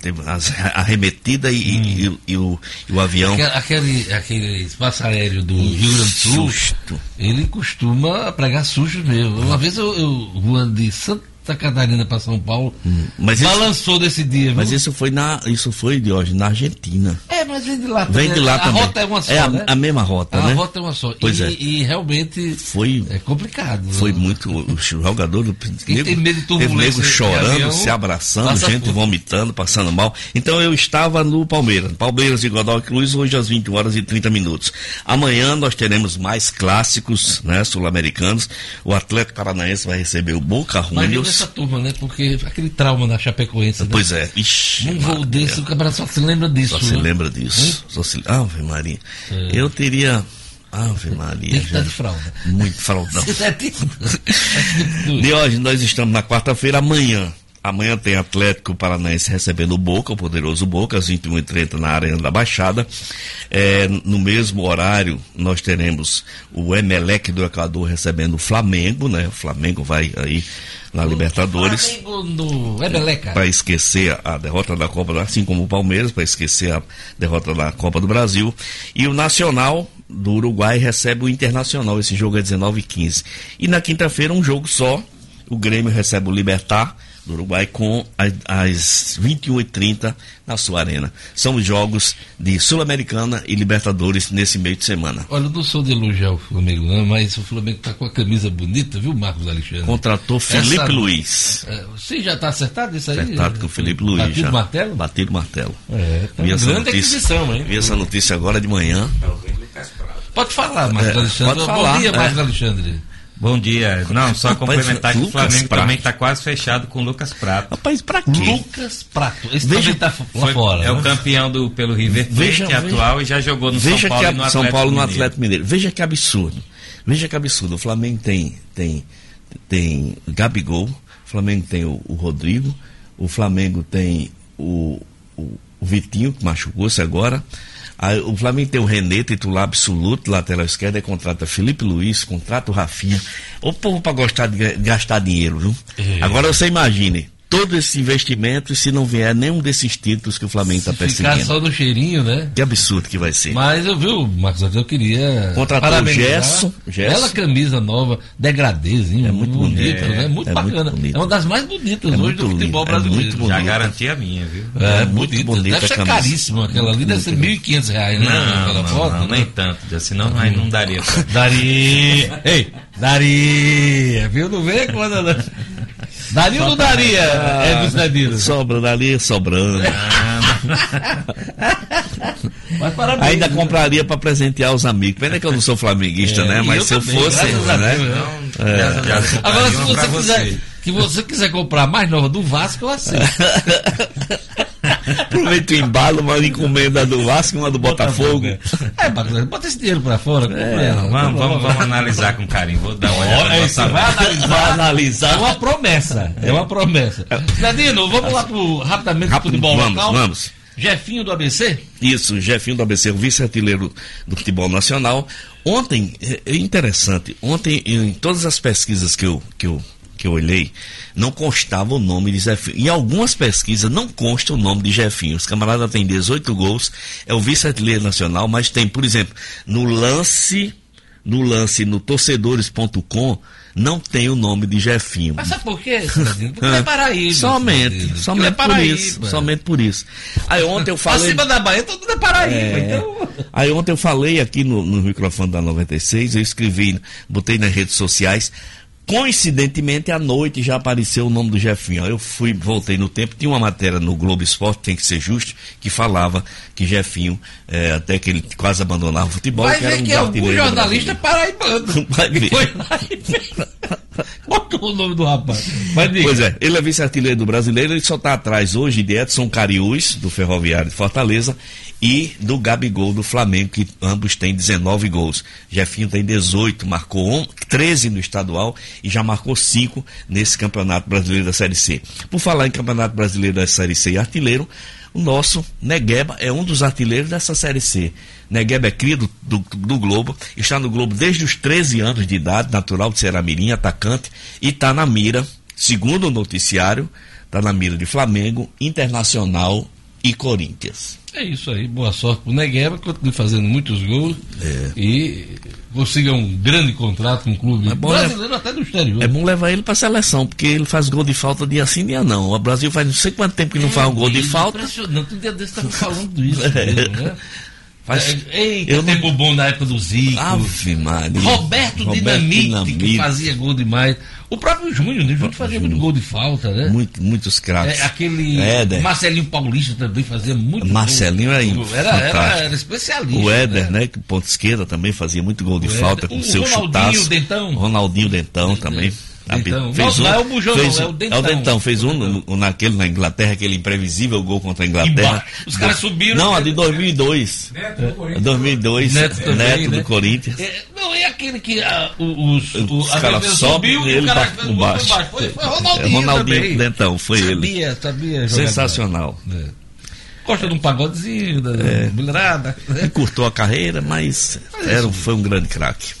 teve as, *laughs* arremetida e, e- e- e o, e o avião. Aquele, aquele, aquele espaço aéreo do Rio Grande do Sul, Susto. ele costuma pregar sustos mesmo. Uma vez eu, eu voando de Santa Catarina para São Paulo, Hum, Mas isso, balançou desse dia. viu? mas isso foi na, isso foi de hoje na Argentina. É, mas vem de lá Vem de lá a também. rota é uma só, É a, né? a mesma rota, a né? rota é uma só. Pois e, é. e realmente Foi é complicado. Foi muito. O jogador do Quem tem medo de turbulência nego chorando, avião, se abraçando, gente vomitando, passando mal. Então eu estava no Palmeiras. Palmeiras e Godoy Cruz, hoje às 20 horas e 30 minutos. Amanhã nós teremos mais clássicos né, sul-americanos. O Atlético Paranaense vai receber o Boca Juniors. Essa turma, né? Porque aquele trauma da Chapecoense. né? Pois é. Ixi, Num voo desse, o campeonato só se lembra disso. Só se né? lembra disso. Só se... Ave Maria. Eu teria. Ave Maria. Tem que estar de fralda. Muito fraldão. É é De hoje, nós estamos na quarta-feira, amanhã. Amanhã tem Atlético Paranaense recebendo o Boca, o poderoso Boca, às 21h30 na Arena da Baixada. É, no mesmo horário, nós teremos o Emelec do Equador recebendo o Flamengo, né? O Flamengo vai aí na Libertadores Flamengo no Ebeleca. para esquecer a derrota da Copa, do- assim como o Palmeiras, para esquecer a derrota da Copa do Brasil. E o Nacional do Uruguai recebe o Internacional. Esse jogo é 19 h 15 E na quinta-feira, um jogo só. O Grêmio recebe o Libertar do Uruguai com a- às 21h30 na sua arena. São os jogos de Sul-Americana e Libertadores nesse meio de semana. Olha, eu não sou de elogiar o Flamengo, não, mas o Flamengo tá com a camisa bonita, viu, Marcos Alexandre? Contratou Felipe Essa- Luiz. É, Você já está acertado isso aí? Acertado com o Felipe Luiz. Batido já. martelo? Batido martelo. É, tá grande notícia, aquisição, hein? vi essa notícia agora de manhã. Pode falar, Marcos É, Alexandre. pode Bom falar, dia, é. Marcos Alexandre. Bom dia. Não, só complementar que o Flamengo Prato. também está quase fechado com o Lucas Prato. Rapaz, pra quê? Lucas Prato. Esse Veja- também tá Foi- fora. é o né? campeão do, pelo River Plate Veja- veja- atual e já jogou no Veja São Paulo que e a, no São Atlético Paulo no. Atlético Mineiro. Veja que absurdo. Veja que absurdo. O Flamengo tem tem tem Gabigol, o Flamengo tem o, o Rodrigo, o Flamengo tem o, o, o o Vitinho, que machucou-se agora. Aí, o Flamengo tem o René, titular absoluto, lateral esquerdo, aí contrata Felipe Luiz, contrata o Rafinha. O povo para gostar de ga- gastar dinheiro, viu? É. Agora você imagine, todo esse investimento e se não vier nenhum desses títulos que o Flamengo está Ficar perseguindo. só no cheirinho, né? Que absurdo que vai ser. Mas eu vi, Marcos eu queria. Parabenizar o Gerson, Gerson. Bela camisa nova, degradêzinho, É muito bonito, bonita, né? é, Muito é muito bacana. bonito. É uma das mais bonitas É hoje muito do futebol é brasileiro. muito bonito. Já garanti a minha, viu? É, É muito bonita. bonita Deve a ser camisa. caríssima aquela ali, deve ser 1.500 reais, né? Não, aquela não, foto. não, né? nem tanto, senão aí não daria pra... Daria. Ei, daria. Viu? Não vê quando. *laughs* Daria ou não daria? É dos. Sobra dali, sobrando. *laughs* Mas parabéns. Ainda né? compraria para presentear os amigos. Pena que eu não sou flamenguista, É, né? Mas se eu também, fosse, né? A Deus, Agora, se você quiser, que você quiser comprar mais nova do Vasco, eu aceito. *laughs* *laughs* Aproveita o embalo, uma encomenda do Vasco e uma do Botafogo. É, bacana. bota esse dinheiro pra fora. compra É, ela. Vamos, vamos, vamos analisar com carinho. Vou dar uma olhada Olha, no isso, *laughs* vai analisar. Vai É analisar. uma promessa. É uma promessa. Nadino, vamos lá pro rapidamente pro futebol vamos, local. vamos. Jefinho do ABC? Isso, Jefinho do ABC, o vice-artilheiro do futebol nacional. Ontem, é é interessante, ontem em todas as pesquisas que eu, que eu, que eu olhei, não constava o nome de Jefinho. Em algumas pesquisas não consta o nome de Jefinho. Os camaradas têm 18 gols, é o vice-artilheiro nacional, mas tem, por exemplo, no lance, no lance no torcedores.com, não tem o nome de Jefinho. Mas sabe por quê? Porque ele *laughs* é Paraíba. Somente, somente é por Paraíba. isso, somente por isso. Aí ontem eu falei... Acima da Bahia, mundo é Paraíba. É. Então. Aí ontem eu falei aqui no, no microfone da 96, eu escrevi, botei nas redes sociais. Coincidentemente, à noite já apareceu o nome do Jefinho. Eu fui, voltei no tempo, tinha uma matéria no Globo Esporte, tem que ser justo, que falava que Jefinho, é, até que ele quase abandonava o futebol, Vai que ver um que é do jornalista paraibano. *laughs* Vai ver. Foi lá e fez. *laughs* Botou o nome do rapaz. Pois é, ele é vice-artilheiro do brasileiro, ele só está atrás hoje de Edson Cariús, do Ferroviário de Fortaleza, e do Gabigol do Flamengo, que ambos têm 19 gols. Jefinho tem 18, marcou on- 13 no estadual e já marcou 5 nesse Campeonato Brasileiro da Série C. Por falar em Campeonato Brasileiro da Série C e artilheiro, o nosso Negueba é um dos artilheiros dessa Série C. Negueba é cria do, do, do Globo, está no Globo desde os 13 anos de idade, natural de Seramirim, atacante, e está na mira, segundo o noticiário, está na mira de Flamengo, Internacional e Corinthians. É isso aí, boa sorte pro Negueba, continue fazendo muitos gols e consiga um grande contrato com o clube É brasileiro até do exterior. É bom levar ele para a seleção, porque ele faz gol de falta dia sim, dia não. O Brasil faz não sei quanto tempo que não faz um gol de Isso, falta. Impressionante, um dia desse estava falando isso *laughs* É. mesmo, né? Faz- É, Eita, eu não- tempo bom na época do Zico. Ave Maria. Roberto, Dinamite, que fazia gol demais. O próprio Júnior, né? O Júnior fazia muito gol de falta, né? Muito, muitos craques. É, aquele Éder. Marcelinho Paulista também fazia muito Marcelinho gol. era era, era, era especialista. O Éder, né? Que ponto esquerda também fazia muito gol de O falta Éder. com O seu Ronaldinho chutaço. Dentão. Ronaldinho Dentão também. Dentão. Fez Não, um, não é o Bujão, fez não, é o Dentão. É o Dentão, fez um naquele na Inglaterra, aquele imprevisível gol contra a Inglaterra. Os caras subiram. Não, a de 2002. É 2002, Neto Neto, também, né? do Corinthians. É, não, é aquele que ah, os, o, Os caras sobem subiu e ele o cara bate por o gol baixo. Foi, foi É, Ronaldinho, Ronaldinho também. Dentão, foi ele. Sabia, sabia. Sensacional. É. Gosta de um pagodezinho, da É. mulherada. Ele curtou a carreira, mas era, um- foi um grande craque.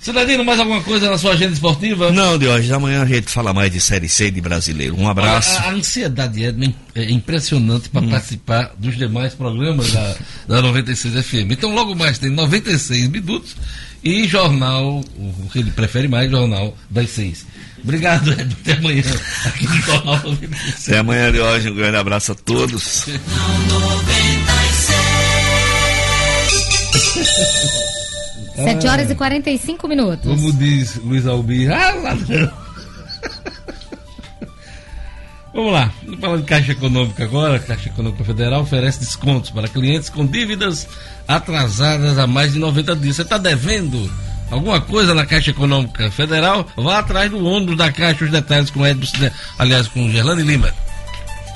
Cidadino, mais alguma coisa na sua agenda esportiva? Não, de hoje, amanhã a gente fala mais de Série C de brasileiro. Um abraço. a, a ansiedade é, é impressionante para participar dos demais programas da, da 96 FM. Então, logo mais tem 96 minutos e jornal, o que ele prefere mais, jornal das seis. Obrigado, Ed. Até amanhã aqui no Jornal 96. Até amanhã de hoje, um grande abraço a todos. *laughs* Sete horas e 45 minutos. Como diz Luiz Albir, ah, ladrão. Vamos lá, vamos falar de Caixa Econômica agora. A Caixa Econômica Federal oferece descontos para clientes com dívidas atrasadas há mais de 90 dias. Você está devendo alguma coisa na Caixa Econômica Federal? Vá atrás do ônibus da Caixa, os detalhes com Edson, aliás, com Gerlane Lima.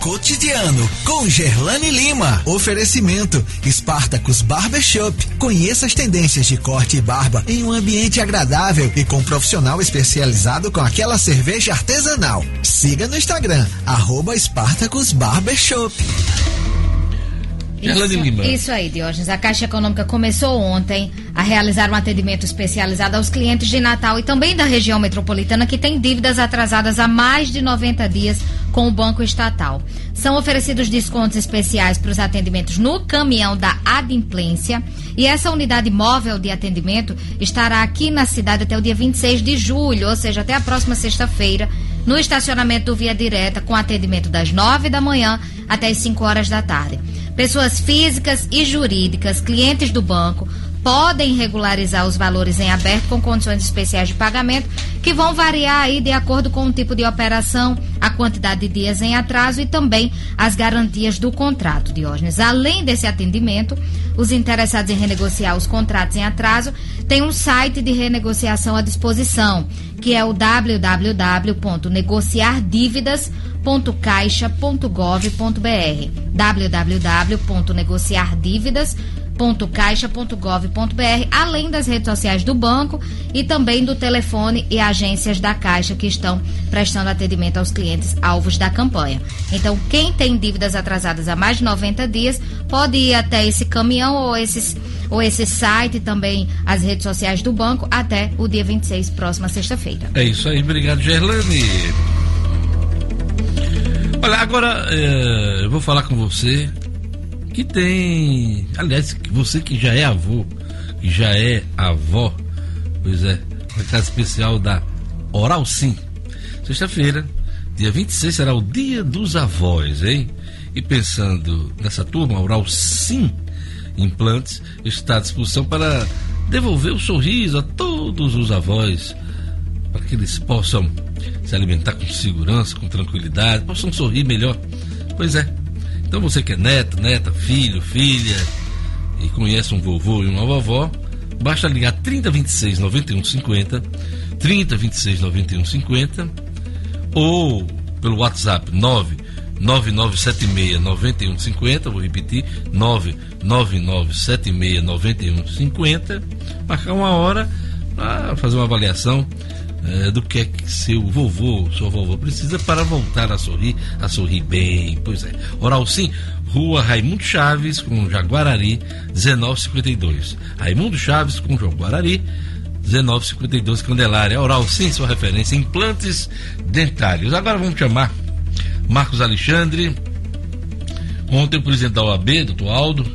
Cotidiano com Gerlane Lima. Oferecimento Spartacus Barbershop. Conheça as tendências de corte e barba em um ambiente agradável e com profissional especializado com aquela cerveja artesanal. Siga no Instagram, arroba Spartacus Barbershop. Gerlane Isso, Lima. isso aí, Diógenes. A Caixa Econômica começou ontem a realizar um atendimento especializado aos clientes de Natal e também da região metropolitana que têm dívidas atrasadas há mais de 90 dias com o Banco Estatal. São oferecidos descontos especiais para os atendimentos no caminhão da Adimplência e essa unidade móvel de atendimento estará aqui na cidade até o dia 26 de julho, ou seja, até a próxima sexta-feira, no estacionamento do Via Direta, com atendimento das 9 da manhã até as 5 horas da tarde. Pessoas físicas e jurídicas, clientes do banco, podem regularizar os valores em aberto com condições especiais de pagamento, que vão variar aí de acordo com o tipo de operação, a quantidade de dias em atraso e também as garantias do contrato, Diógenes. Além desse atendimento, os interessados em renegociar os contratos em atraso têm um site de renegociação à disposição, que é o www.negociardívidas.caixa.gov.br www.negociardívidas.caixa.gov.br, além das redes sociais do banco e também do telefone e agências da Caixa que estão prestando atendimento aos clientes alvos da campanha. Então, quem tem dívidas atrasadas há mais de 90 dias pode ir até esse caminhão ou esses ou esse site também as redes sociais do banco até o dia 26, próxima sexta-feira. É isso aí, obrigado, Gerlane. Olha, agora é, eu vou falar com você que tem. Aliás, você que já é avô, que já é avó, pois é, na casa especial da Oral Sim. Sexta-feira, dia 26, será o dia dos avós, hein? E pensando nessa turma, Oral Sim Implantes está à disposição para devolver o sorriso a todos os avós, para que eles possam se alimentar com segurança, com tranquilidade, possam sorrir melhor. Pois é. Então você que é neto, neta, filho, filha e conhece um vovô e uma vovó, basta ligar 3026 9150, 3026 9150 ou pelo WhatsApp 9 9976 9150, vou repetir, 99976 9150, marcar uma hora para fazer uma avaliação eh, do que é que seu vovô, sua vovó precisa para voltar a sorrir, a sorrir bem. Pois é. Oral Sim, Rua Raimundo Chaves com Jaguarari, 1952. Raimundo Chaves com Jaguarari, 1952 Candelária. Oral Sim, sua referência implantes dentários. Agora vamos chamar Marcos Alexandre. Ontem o presidente da OAB, doutor Aldo,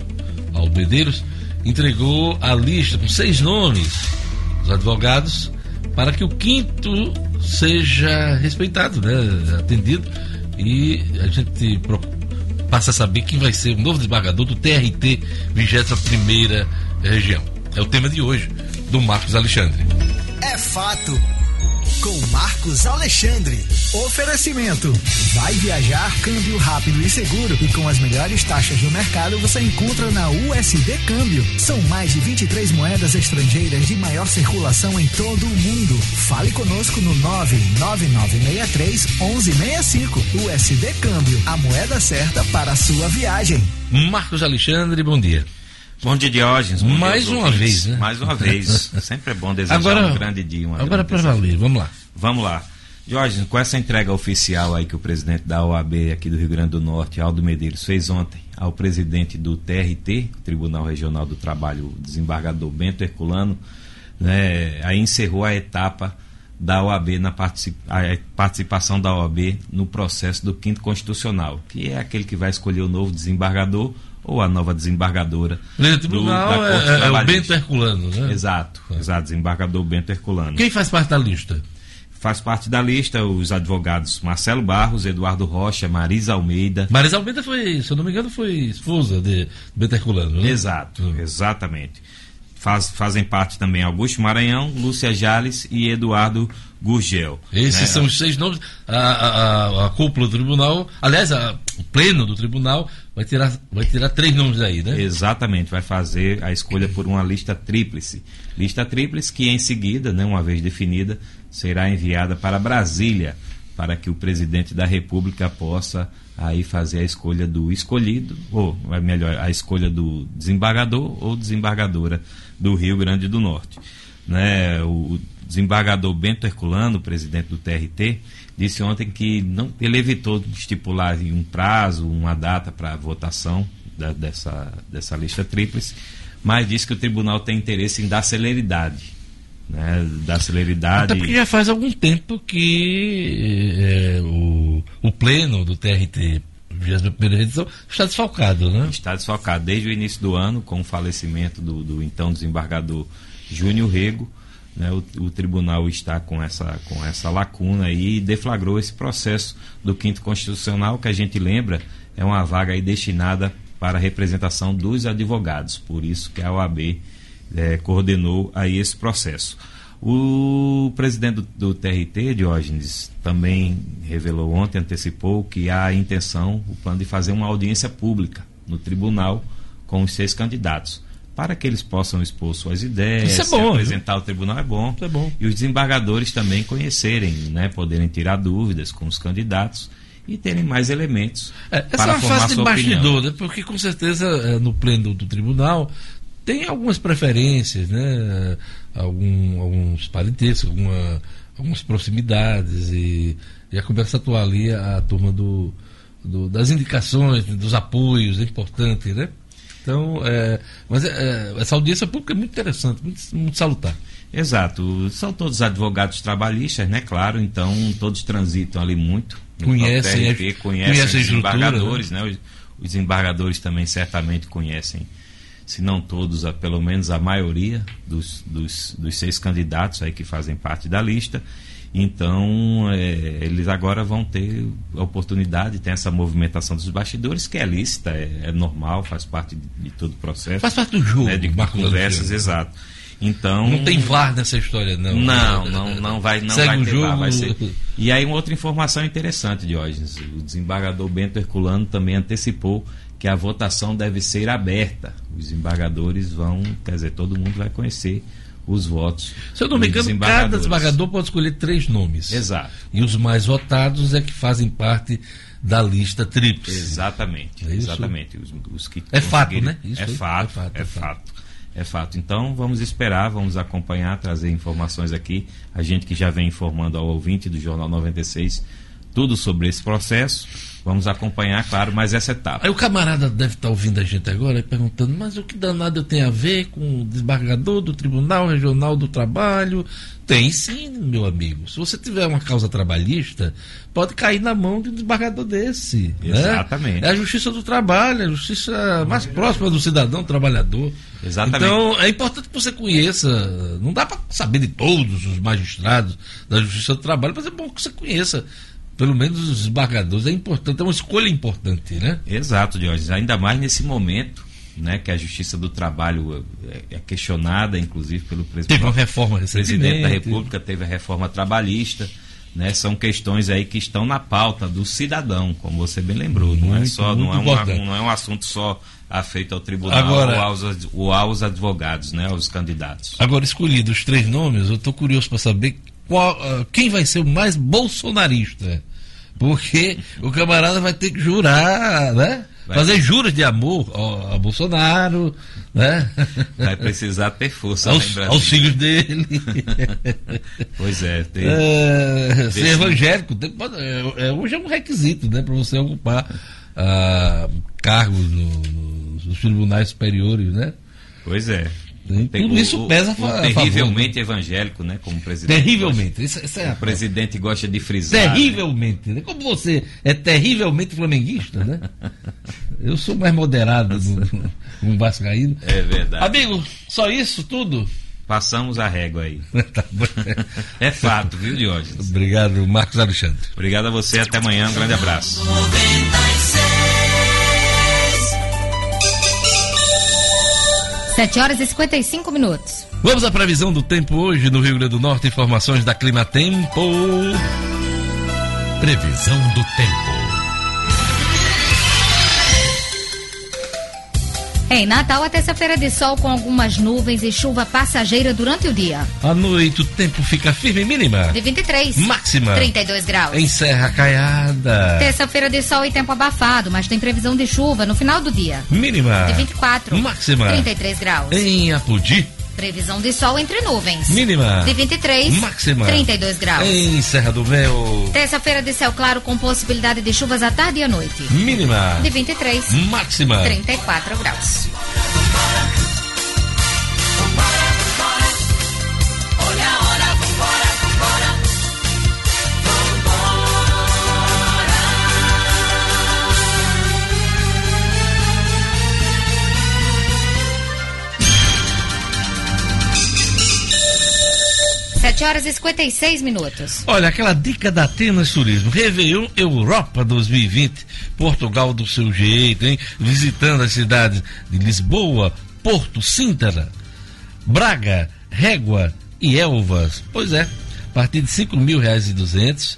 Aldo Medeiros, entregou a lista com seis nomes dos advogados para que o quinto seja respeitado, né, atendido e a gente passa a saber quem vai ser o novo desembargador do TRT 21ª região. É o tema de hoje do Marcos Alexandre. É fato. Com Marcos Alexandre. Oferecimento. Vai viajar, câmbio rápido e seguro. E com as melhores taxas do mercado você encontra na USD Câmbio. São mais de 23 moedas estrangeiras de maior circulação em todo o mundo. Fale conosco no 99963 1165. USD Câmbio. A moeda certa para a sua viagem. Marcos Alexandre, bom dia. Bom dia, Diógenes. Bom dia Mais aos uma ouvintes. vez, né? Mais uma vez. Sempre é bom desejar Agora, um grande dia. Uma agora para valer, vamos lá. Vamos lá. Diógenes, com essa entrega oficial aí que o presidente da OAB aqui do Rio Grande do Norte, Aldo Medeiros, fez ontem ao presidente do TRT, Tribunal Regional do Trabalho, desembargador Bento Herculano, né, aí encerrou a etapa da OAB na particip- a participação da OAB no processo do quinto constitucional, que é aquele que vai escolher o novo desembargador ou a nova desembargadora. O do- tribunal da Corte é, é o. Bento Herculano, né? Exato, exato, desembargador Bento Herculano. Quem faz parte da lista? Faz parte da lista os advogados Marcelo Barros, Eduardo Rocha, Marisa Almeida. Marisa Almeida foi, se eu não me engano, foi esposa de Bento Herculano, né? Exato, exatamente. Faz- fazem parte também Augusto Maranhão, Lúcia Jales e Eduardo Gurgel. Esses né? são os seis nomes. A, a, a- cúpula do tribunal, aliás, a- o pleno do tribunal vai tirar, vai tirar três nomes daí, né? Exatamente, vai fazer a escolha por uma lista tríplice. Lista tríplice que em seguida, né, uma vez definida, será enviada para Brasília para que o presidente da República possa aí fazer a escolha do escolhido, ou é melhor, a escolha do desembargador ou desembargadora do Rio Grande do Norte. Né, o desembargador Bento Herculano, presidente do TRT, disse ontem que não, ele evitou estipular um prazo, uma data para votação, da, dessa, dessa lista tríplice, mas diz que o tribunal tem interesse em dar celeridade. Né, dar celeridade. Até porque já faz algum tempo que é, o, o pleno do TRT 21 edição está desfalcado, né? Está desfalcado desde o início do ano, com o falecimento do, do então desembargador Júnior Rego. Né, o, o, tribunal está com essa, com essa lacuna aí e deflagrou esse processo do quinto constitucional, que a gente lembra é uma vaga aí destinada para a representação dos advogados. Por isso que a OAB é, coordenou aí esse processo. O presidente do, do, TRT, Diógenes, também revelou ontem, antecipou que há a intenção, o plano de fazer uma audiência pública no tribunal com os seis candidatos, para que eles possam expor suas ideias, Isso é bom, apresentar ao tribunal é bom. Isso é bom. E os desembargadores também conhecerem, né, poderem tirar dúvidas com os candidatos e terem mais elementos é, essa para é uma formar fase de bastidor, né? porque com certeza é, no pleno do, tribunal tem algumas preferências, né? Algum, alguns parentescos, alguma, algumas proximidades e, e começa a atuar ali a, a turma do, do, das indicações, dos apoios, é importante, né? Então, é, mas é, essa audiência pública é muito interessante, muito, muito salutar. Exato. São todos advogados trabalhistas, né? Claro, então todos transitam ali muito. Conhecem, TRT, conhecem, conhecem os embargadores, né? Os, os embargadores também certamente conhecem, se não todos, a, pelo menos a maioria dos, dos, dos seis candidatos aí que fazem parte da lista. Então, é, eles agora vão ter a oportunidade, tem essa movimentação dos bastidores, que é lícita, é, é normal, faz parte de, de, todo o processo. Faz parte do jogo, né, de conversas, exato. Então não tem VAR nessa história não. Não, não, *laughs* não vai, não Segue vai o ter jogo. VAR, vai ser. E aí uma outra informação interessante, Diógenes, o desembargador Bento Herculano também antecipou que a votação deve ser aberta. Os desembargadores vão, quer dizer, todo mundo vai conhecer os votos. Se eu não me engano, cada desembargador pode escolher três nomes. Exato. E os mais votados é que fazem parte da lista tríplice. Exatamente. É exatamente. Os, os que É fato, né? Isso é, aí. fato, É fato, é é fato. É fato. Então vamos esperar, vamos acompanhar, trazer informações aqui. A gente que já vem informando ao ouvinte do Jornal 96 tudo sobre esse processo. Vamos acompanhar, claro, mais essa etapa. Aí o camarada deve estar ouvindo a gente agora e perguntando, mas o que danado eu tenho a ver com o desembargador do Tribunal Regional do Trabalho? Tem sim, meu amigo. Se você tiver uma causa trabalhista, pode cair na mão de um desembargador desse. né? Exatamente. É a justiça do trabalho, a justiça mais próxima do cidadão trabalhador. Exatamente. Então é importante que você conheça. Não dá para saber de todos os magistrados da justiça do trabalho, mas é bom que você conheça. Pelo menos os desembargadores. É importante, é uma escolha importante, né? Exato, Diógenes. Ainda mais nesse momento, né, que a Justiça do Trabalho é, é questionada, inclusive, pelo presidente. Teve uma reforma presidente da. República teve a reforma trabalhista. Né, são questões aí que estão na pauta do cidadão, como você bem lembrou. não é Muito, só, não é, uma- não é um assunto só afeito ao tribunal Agora- ou, aos, ou aos advogados, né, aos candidatos. Agora, escolhido os três nomes, eu estou curioso para saber qual, ah, quem vai ser o mais bolsonarista. Porque o camarada vai ter que jurar, né? Vai. Fazer juros de amor ao, a Bolsonaro, né? Vai precisar ter força aos, aos filhos dele. Pois é, tem, É, ser evangélico tem- é, é, hoje é um requisito, né, para você ocupar ah, cargos no- nos tribunais superiores, né? pois é. Tem tudo o- isso o- pesa a o a favor, terrivelmente evangélico, né, como presidente. Terrivelmente. Isso, isso é O presidente gosta de frisar. né? Terrivelmente. né? Como você é terrivelmente flamenguista, né? Eu sou mais moderado no, no Vascaíno. É verdade. Amigo, só isso tudo? Passamos a régua aí. *laughs* Tá. É fato, viu, Diógenes? Obrigado, Marcos Alexandre. Obrigado a você, até amanhã, um grande abraço. 7 horas e 55 minutos. Vamos à previsão do tempo hoje no Rio Grande do Norte. Informações da Clima Tempo. Previsão do tempo. Em Natal, a terça-feira de sol com algumas nuvens e chuva passageira durante o dia. À noite o tempo fica firme, mínima. De 23. Máxima. 32 graus. Em Serra Caiada. Terça-feira de sol e tempo abafado, mas tem previsão de chuva no final do dia. Mínima. De 24. Máxima. 33 graus. Em Apodi. Previsão de sol entre nuvens. Mínima. De 23. Máxima. 32 graus. Em Serra do Mel. Terça-feira de céu claro com possibilidade de chuvas à tarde e à noite. Mínima. De 23. Máxima. 34 graus. 7 horas e 56 minutos. Olha, aquela dica da Atenas Turismo. Réveillon Europa 2020. Portugal do seu jeito, hein? Visitando as cidades de Lisboa, Porto, Sintra, Braga, Régua e Elvas. Pois é, a partir de cinco mil reais e 200, uh,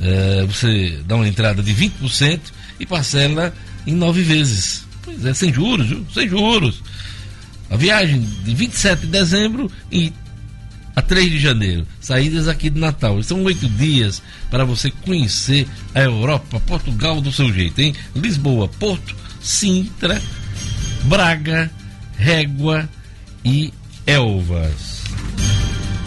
eh, você dá uma entrada de 20% e parcela em nove vezes. Pois é, sem juros, sem juros. A viagem de 27 de dezembro e a 3 de janeiro. Saídas aqui de Natal. São oito dias para você conhecer a Europa, Portugal do seu jeito, hein? Lisboa, Porto, Sintra, Braga, Régua e Elvas.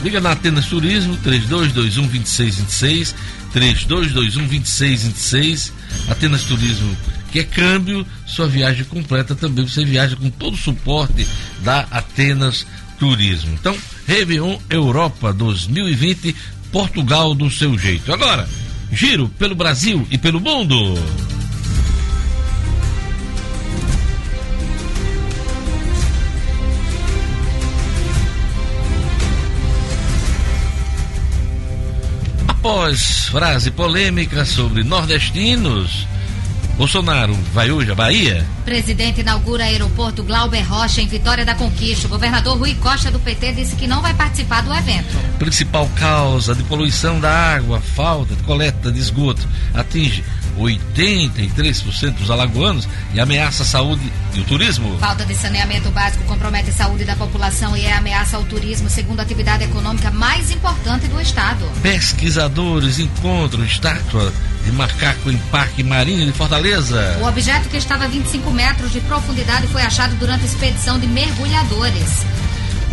Liga na Atenas Turismo, 3221 2626, 3221 2626. Atenas Turismo, que é câmbio, sua viagem completa também. Você viaja com todo o suporte da Atenas Turismo. Então, Réveillon Europa 2020, Portugal do seu jeito. Agora, giro pelo Brasil e pelo mundo. Após frase polêmica sobre nordestinos, Bolsonaro vai hoje à Bahia? Presidente inaugura aeroporto Glauber Rocha em Vitória da Conquista. O governador Rui Costa do PT disse que não vai participar do evento. Principal causa de poluição da água, falta de coleta de esgoto, atinge 83% dos alagoanos e ameaça a saúde e o turismo. Falta de saneamento básico compromete a saúde da população e é ameaça ao turismo, segundo a atividade econômica mais importante do estado. Pesquisadores encontram estátua de macaco em Parque Marinho de Fortaleza. O objeto que estava a 25 metros de profundidade foi achado durante a expedição de mergulhadores.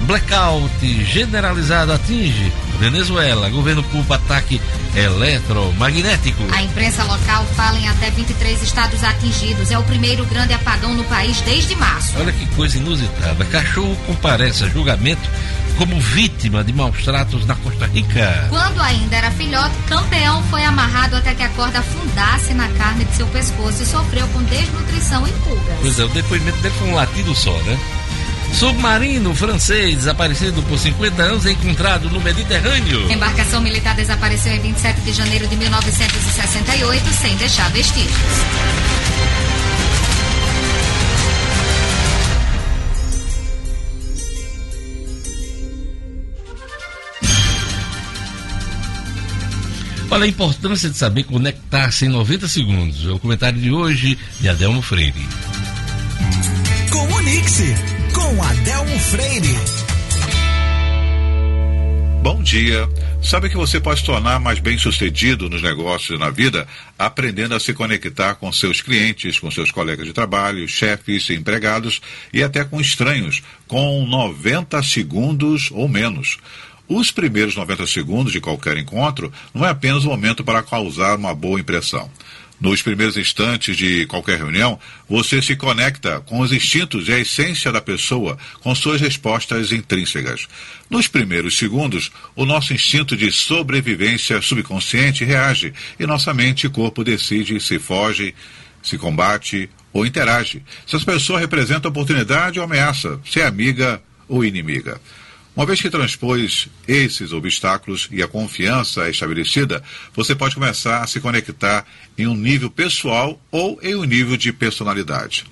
Blackout generalizado atinge Venezuela. Governo culpa ataque eletromagnético. A imprensa local fala em até 23 estados atingidos. É o primeiro grande apagão no país desde março. Olha que coisa inusitada. Cachorro comparece a julgamento como vítima de maus tratos na Costa Rica. Quando ainda era filhote, campeão foi amarrado até que a corda afundasse na carne de seu pescoço e sofreu com desnutrição e pulgas. Pois é, o depoimento dele foi um latido só, né? Submarino francês desaparecido por 50 anos é encontrado no Mediterrâneo. Embarcação militar desapareceu em 27 de janeiro de 1968 sem deixar vestígios. Olha a importância de saber conectar-se em 90 segundos. É o comentário de hoje de Adelmo Freire. Comunique-se com Adelmo Freire. Bom dia. Sabe que você pode se tornar mais bem sucedido nos negócios e na vida aprendendo a se conectar com seus clientes, com seus colegas de trabalho, chefes, empregados e até com estranhos, com 90 segundos ou menos. Os primeiros 90 segundos de qualquer encontro não é apenas o momento para causar uma boa impressão. Nos primeiros instantes de qualquer reunião, você se conecta com os instintos e a essência da pessoa, com suas respostas intrínsecas. Nos primeiros segundos, o nosso instinto de sobrevivência subconsciente reage e nossa mente e corpo decide se foge, se combate ou interage. Se essa pessoa representa oportunidade ou ameaça, se é amiga ou inimiga. Uma vez que transpôs esses obstáculos e a confiança é estabelecida, você pode começar a se conectar em um nível pessoal ou em um nível de personalidade.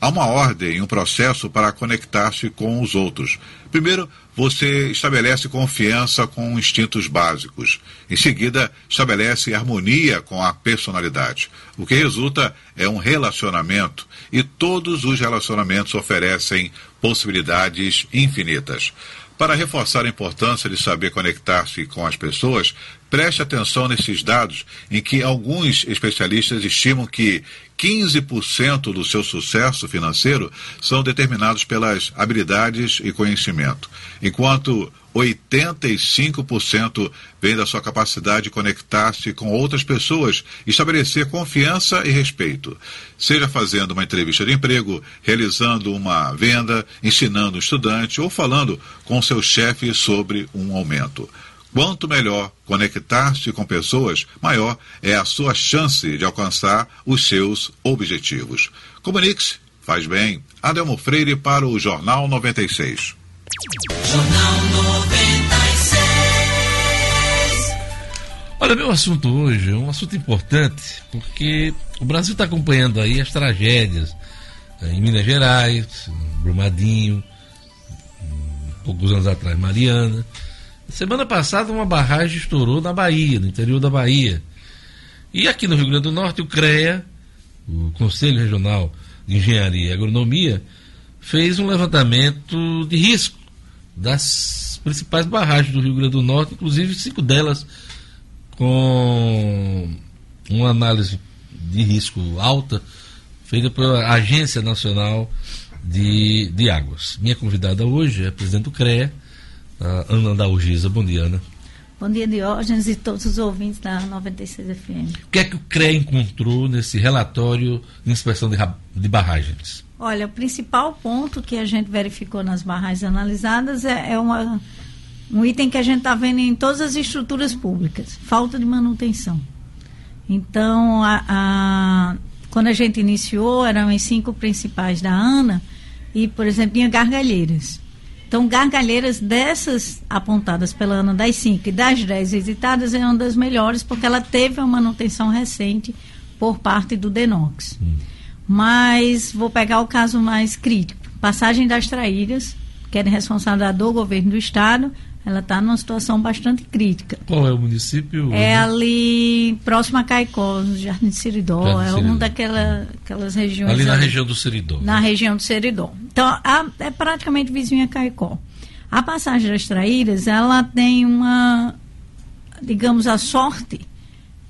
Há uma ordem, um processo para conectar-se com os outros. Primeiro, você estabelece confiança com instintos básicos. Em seguida, estabelece harmonia com a personalidade. O que resulta é um relacionamento, e todos os relacionamentos oferecem possibilidades infinitas. Para reforçar a importância de saber conectar-se com as pessoas, Preste atenção nesses dados, em que alguns especialistas estimam que 15% do seu sucesso financeiro são determinados pelas habilidades e conhecimento, enquanto 85% vem da sua capacidade de conectar-se com outras pessoas, estabelecer confiança e respeito, seja fazendo uma entrevista de emprego, realizando uma venda, ensinando um estudante ou falando com seu chefe sobre um aumento. Quanto melhor conectar-se com pessoas, maior é a sua chance de alcançar os seus objetivos. Comunique-se, faz bem. Adelmo Freire para o Jornal 96. Jornal 96. Olha, meu assunto hoje é um assunto importante, porque o Brasil está acompanhando aí as tragédias eh, em Minas Gerais, em Brumadinho, um, poucos anos atrás, Mariana. Semana passada, uma barragem estourou na Bahia, no interior da Bahia. E aqui no Rio Grande do Norte, o CREA, o Conselho Regional de Engenharia e Agronomia, fez um levantamento de risco das principais barragens do Rio Grande do Norte, inclusive cinco delas com uma análise de risco alta feita pela Agência Nacional de, de Águas. Minha convidada hoje é a presidente do CREA, Ana Dalgisa. Bom dia, Ana. Bom dia, Diógenes e todos os ouvintes da 96 FM. O que é que o CREA encontrou nesse relatório de inspeção de, de barragens? Olha, o principal ponto que a gente verificou nas barragens analisadas é, é uma, um item que a gente está vendo em todas as estruturas públicas: falta de manutenção. Então, a- a- quando a gente iniciou, eram as cinco principais da ANA, e, por exemplo, tinha gargalheiras. Então, gargalheiras dessas apontadas pela ANA das cinco e das dez visitadas é uma das melhores, porque ela teve uma manutenção recente por parte do DENOX. Mas vou pegar o caso mais crítico. Passagem das Traíras, que é responsabilidade do governo do estado, ela está numa situação bastante crítica. Qual é o município? É ali próximo a Caicó, no Jardim de Seridó, Jardim é Seridó. uma daquelas aquelas regiões. Ali na ali, região do Seridó. Na região do Seridó. Então, a- é praticamente vizinha a Caicó. A passagem das Traíras, ela tem uma, digamos, a sorte,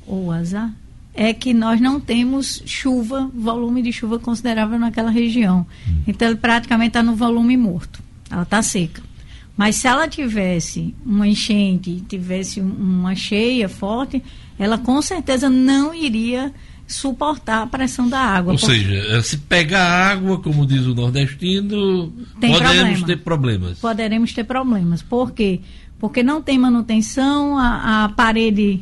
ou azar, é que nós não temos chuva, volume de chuva considerável naquela região. Então, ele praticamente está no volume morto. Ela está seca. Mas se ela tivesse uma enchente, tivesse um- uma cheia forte, ela com certeza não iria suportar a pressão da água. Ou porque- seja, eh, se pegar água, como diz o nordestino, Tem podemos problema. ter problemas. poderemos ter problemas. Por quê? Porque não tem manutenção, a, a parede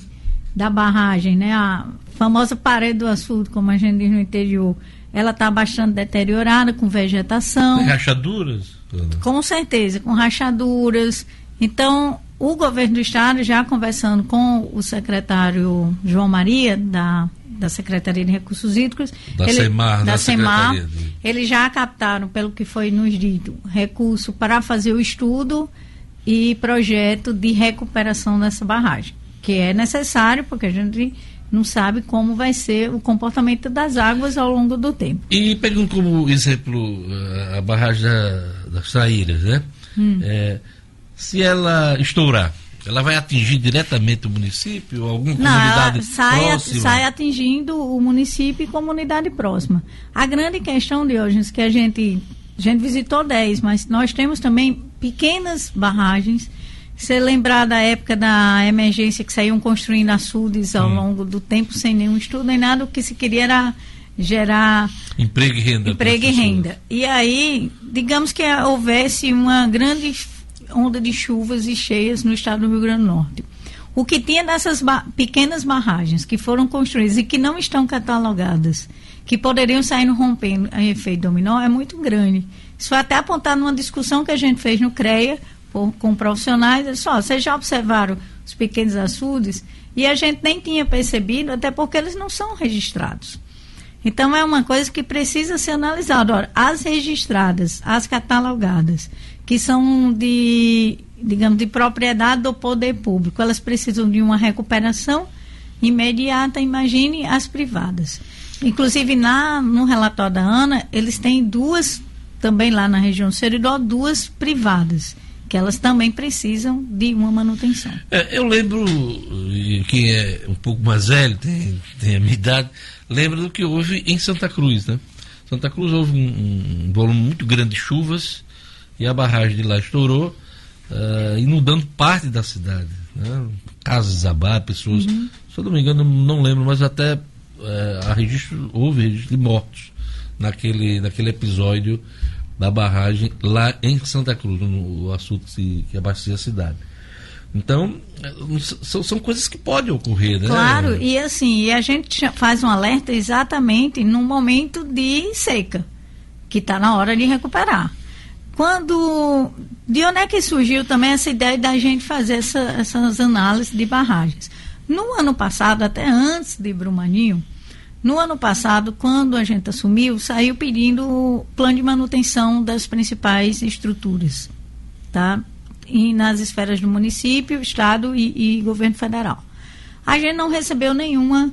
da barragem, né? A famosa parede do açude, como a gente diz no interior, ela está bastante deteriorada, com vegetação. Tem rachaduras? Ana? Com certeza, com rachaduras. Então, o governo do estado, já conversando com o secretário João Maria, da, da Secretaria de Recursos Hídricos, Da Semar, da da Secretaria de- eles já captaram, pelo que foi nos dito, recurso para fazer o estudo e projeto de recuperação dessa barragem, que é necessário, porque a gente não sabe como vai ser o comportamento das águas ao longo do tempo. E pegando como exemplo eh, a barragem da- das Traíras, né? Hum. Eh, se ela estourar, ela vai atingir diretamente o município? Alguma Não, comunidade sai, próxima? sai atingindo o município e comunidade próxima. A grande questão, Diógenes, que a gente, a gente visitou 10, mas nós temos também pequenas barragens. Se lembrar da época da emergência que saíam construindo açudes ao longo do tempo sem nenhum estudo nem nada, o que se queria era gerar Emprego e renda. emprego e renda. E aí, digamos que houvesse uma grande onda de chuvas e cheias no estado do Rio Grande do Norte. O que tinha dessas ba- pequenas barragens que foram construídas e que não estão catalogadas, que poderiam sair no rompendo em efeito dominó, é muito grande. Isso foi até apontado numa discussão que a gente fez no CREA por- com profissionais. Só, vocês já observaram os pequenos açudes? E a gente nem tinha percebido, até porque eles não são registrados. Então é uma coisa que precisa ser analisada. Ora, as registradas, as catalogadas, que são de, digamos, de propriedade do poder público, elas precisam de uma recuperação imediata, imagine as privadas. Inclusive, na, no relatório da ANA, eles têm duas, também lá na região do Seridó, duas privadas, que elas também precisam de uma manutenção. É, eu lembro, e quem é um pouco mais velho, tem, tem a minha idade, lembra do que houve em Santa Cruz, né? Santa Cruz houve um, um volume muito grande de chuvas e a barragem de lá estourou, uh, inundando parte da cidade. Né? Casas desabar, pessoas. Uhum. Se eu não me engano, não lembro, mas até uh, registro, houve registro de mortos naquele, naquele episódio da barragem lá em Santa Cruz, no assunto que, que abastecia a cidade. Então, são, são coisas que podem ocorrer, né? Claro, e assim, e a gente faz um alerta exatamente num momento de seca, que está na hora de recuperar. Quando. De onde é que surgiu também essa ideia da gente fazer essa, essas análises de barragens? No ano passado, até antes de Brumadinho, no ano passado, quando a gente assumiu, saiu pedindo o plano de manutenção das principais estruturas, tá? E nas esferas do município, estado e, e governo federal. A gente não recebeu nenhuma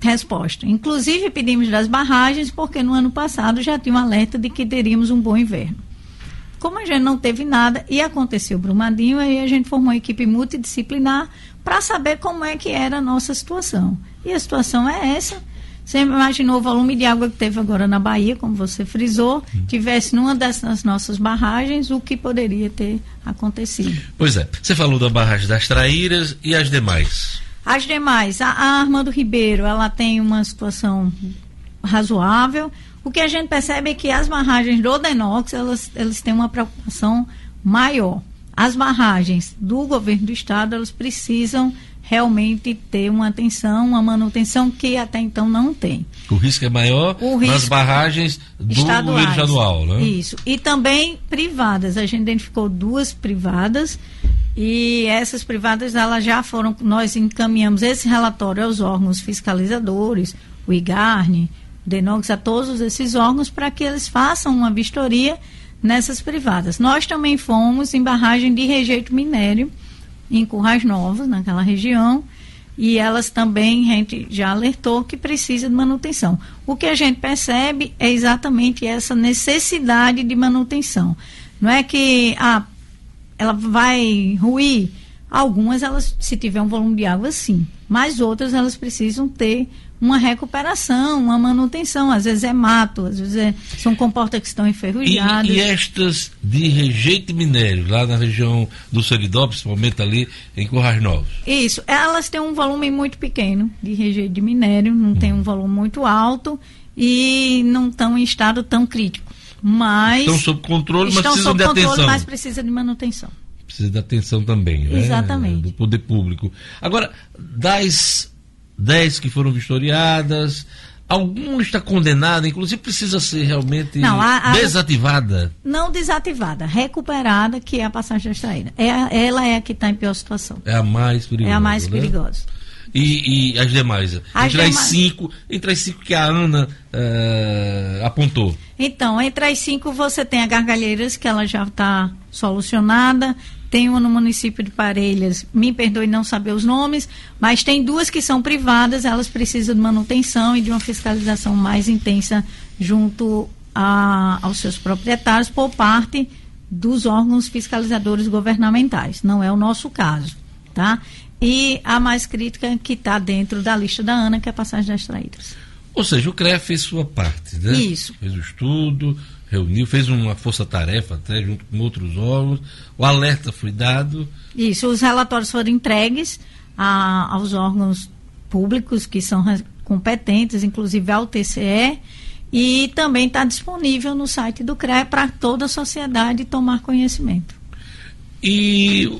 resposta. Inclusive pedimos das barragens, porque no ano passado já tinha um alerta de que teríamos um bom inverno. Como a gente não teve nada e aconteceu Brumadinho, aí a gente formou uma equipe multidisciplinar para saber como é que era a nossa situação. E a situação é essa. Você imaginou o volume de água que teve agora na Bahia, como você frisou, tivesse numa dessas nossas barragens, o que poderia ter acontecido. Pois é. Você falou da barragem das Traíras e as demais. As demais, a, a Armando Ribeiro, ela tem uma situação razoável. O que a gente percebe é que as barragens do Denox, elas, elas têm uma preocupação maior. As barragens do governo do estado, elas precisam realmente ter uma atenção, uma manutenção que até então não tem. O risco é maior o nas barragens do estaduais, estadual, né? Isso. E também privadas. A gente identificou duas privadas e essas privadas elas já foram, nós encaminhamos esse relatório aos órgãos fiscalizadores, o IGARNE, o DENOX, a todos esses órgãos para que eles façam uma vistoria nessas privadas. Nós também fomos em barragem de rejeito minério em Currais Novos, naquela região, e elas também, a gente já alertou que precisa de manutenção. O que a gente percebe é exatamente essa necessidade de manutenção. Não é que ah, ela vai ruir. Algumas, elas, se tiver um volume de água, sim. Mas outras, elas precisam ter uma recuperação, uma manutenção. Às vezes é mato, às vezes é, são comportas que estão enferrujadas. E, e, estas de rejeito de minério, lá na região do Seridó, principalmente ali em Currais Novos? Isso, elas têm um volume muito pequeno de rejeito de minério, não hum. tem um volume muito alto e não estão em estado tão crítico. Mas estão sob controle, mas precisam de controle, atenção. mas precisa de manutenção. Precisa de atenção também, né? Exatamente. Do poder público. Agora, das 10 que foram vistoriadas. Alguma está condenada, inclusive precisa ser realmente não, a, a, desativada? Não desativada, recuperada, que é a passagem extraída. É ela é a que está em pior situação. É a mais perigosa. É a mais né? perigosa. E, e, as demais? As entre demais... as cinco, entre as cinco que a Ana uh, apontou. Então, entre as cinco você tem a Gargalheiras, que ela já está solucionada, tem uma no município de Parelhas, me perdoe não saber os nomes, mas tem duas que são privadas, elas precisam de manutenção e de uma fiscalização mais intensa junto a, aos seus proprietários por parte dos órgãos fiscalizadores governamentais. Não é o nosso caso, tá? E a mais crítica que está dentro da lista da ANA, que é a passagem das traídas. Ou seja, o CREA fez sua parte, né? Isso. Fez o estudo, reuniu, fez uma força-tarefa até junto com outros órgãos, o alerta foi dado. Isso, os relatórios foram entregues a, aos órgãos públicos que são competentes, inclusive ao TCE, e também está disponível no site do CREA para toda a sociedade tomar conhecimento. E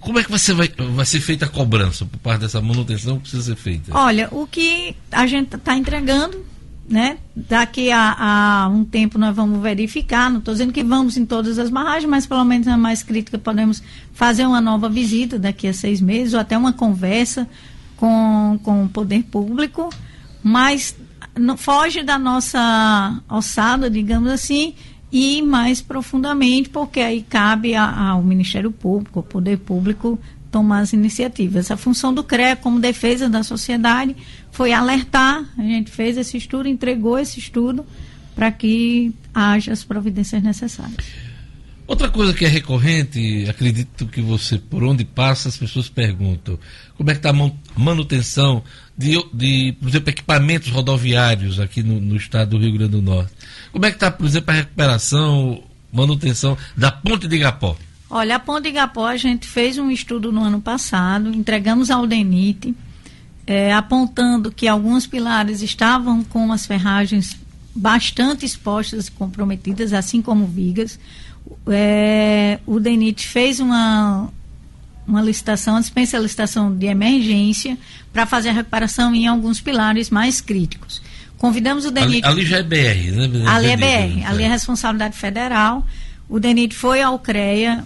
como é que você vai, vai ser feita a cobrança por parte dessa manutenção que precisa ser feita? Olha, o que a gente está entregando né? Daqui a, a, um tempo nós vamos verificar, não estou dizendo que vamos em todas as barragens, mas pelo menos na mais crítica podemos fazer uma nova visita daqui a seis meses, ou até uma conversa com, com o poder público, mas foge da nossa alçada, digamos assim, e mais profundamente, porque aí cabe ao Ministério Público, ao Poder Público, tomar as iniciativas. A função do CREA como defesa da sociedade foi alertar, a gente fez esse estudo, entregou esse estudo para que haja as providências necessárias. Outra coisa que é recorrente, acredito que você, por onde passa, as pessoas perguntam como é que está a manutenção de, de, por exemplo, equipamentos rodoviários aqui no, no estado do Rio Grande do Norte. Como é que está, por exemplo, a recuperação, manutenção da Ponte de Igapó? Olha, a Ponte Igapó, a gente fez um estudo no ano passado, entregamos ao DENIT, é, apontando que alguns pilares estavam com as ferragens bastante expostas e comprometidas, assim como vigas. É, o DENIT fez uma, uma licitação, dispensa licitação de emergência para fazer a recuperação em alguns pilares mais críticos. Convidamos o DENIT. Ali, ali já é BR, né? Ali é BR, ali é responsabilidade federal. O DENIT foi ao CREA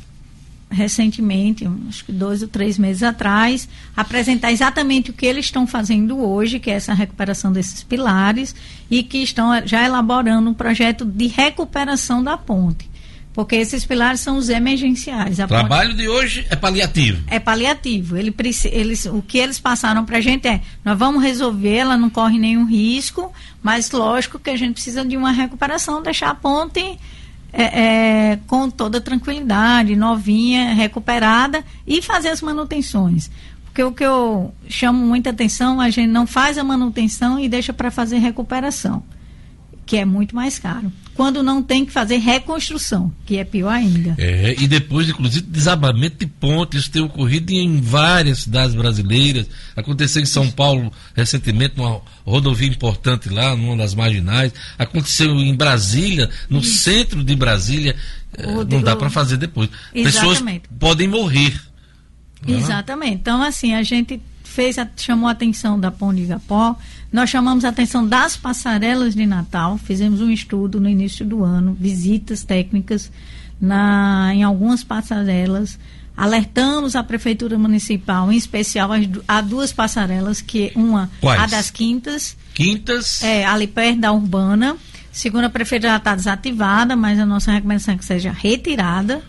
recentemente, acho que dois ou três meses atrás, apresentar exatamente o que eles estão fazendo hoje, que é essa recuperação desses pilares, e que estão já elaborando um projeto de recuperação da ponte. Porque esses pilares são os emergenciais. O trabalho ponte... de hoje é paliativo. É paliativo. Ele, eles, o que eles passaram para a gente é: nós vamos resolver, ela não corre nenhum risco, mas lógico que a gente precisa de uma recuperação, deixar a ponte é, é, com toda tranquilidade, novinha, recuperada e fazer as manutenções. Porque o que eu chamo muita atenção, a gente não faz a manutenção e deixa para fazer recuperação, que é muito mais caro quando não tem que fazer reconstrução, que é pior ainda. É, e depois, inclusive, desabamento de pontes, isso tem ocorrido em várias cidades brasileiras. Aconteceu em São Paulo recentemente, numa rodovia importante lá, numa das marginais. Aconteceu em Brasília, no isso. centro de Brasília. É, não dá para fazer depois. Exatamente. Pessoas podem morrer. Né? Exatamente. Então, assim, a gente fez, a, chamou a atenção da Pão de Igapó, nós chamamos a atenção das passarelas de Natal, fizemos um estudo no início do ano, visitas técnicas na, em algumas passarelas. Alertamos a Prefeitura Municipal, em especial a duas passarelas, que uma, Quais? a das Quintas. Quintas? É, ali perto da Urbana. Segundo a Prefeitura, já está desativada, mas a nossa recomendação é que seja retirada,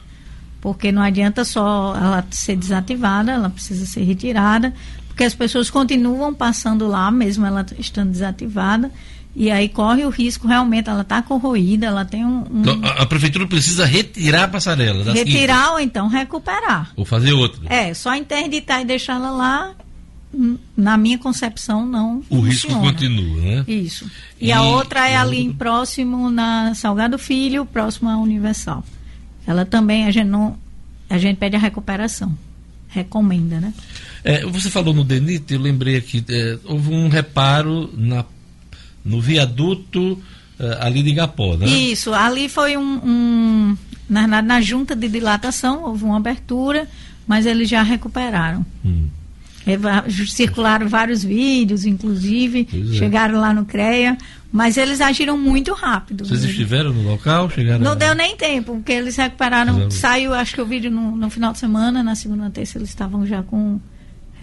porque não adianta só ela ser desativada, ela precisa ser retirada porque as pessoas continuam passando lá, mesmo ela estando desativada, e aí corre o risco, realmente, ela está corroída, ela tem um. um... Então, a, a, prefeitura precisa retirar a passarela. Retirar ou então recuperar. Ou fazer outra. É, só interditar e deixá-la lá, hum, na minha concepção, não. O funciona. risco continua, né? Isso. E, e a outra é ali outra... próximo na Salgado Filho, próximo à Universal. Ela também, a gente não. A gente pede a recuperação recomenda, né? É, você falou no DENIT, eu lembrei aqui, é, houve um reparo na, no viaduto é, ali de Igapó, né? Isso, ali foi um, um na, na, na, junta de dilatação, houve uma abertura, mas eles já recuperaram. Hum. Circularam vários vídeos, inclusive, é. chegaram lá no CREA, mas eles agiram muito rápido. Vocês estiveram no local? Chegaram não a... deu nem tempo, porque eles recuperaram. Fizeram... Saiu, acho que o vídeo no, no, final de semana, na segunda terça eles estavam já com.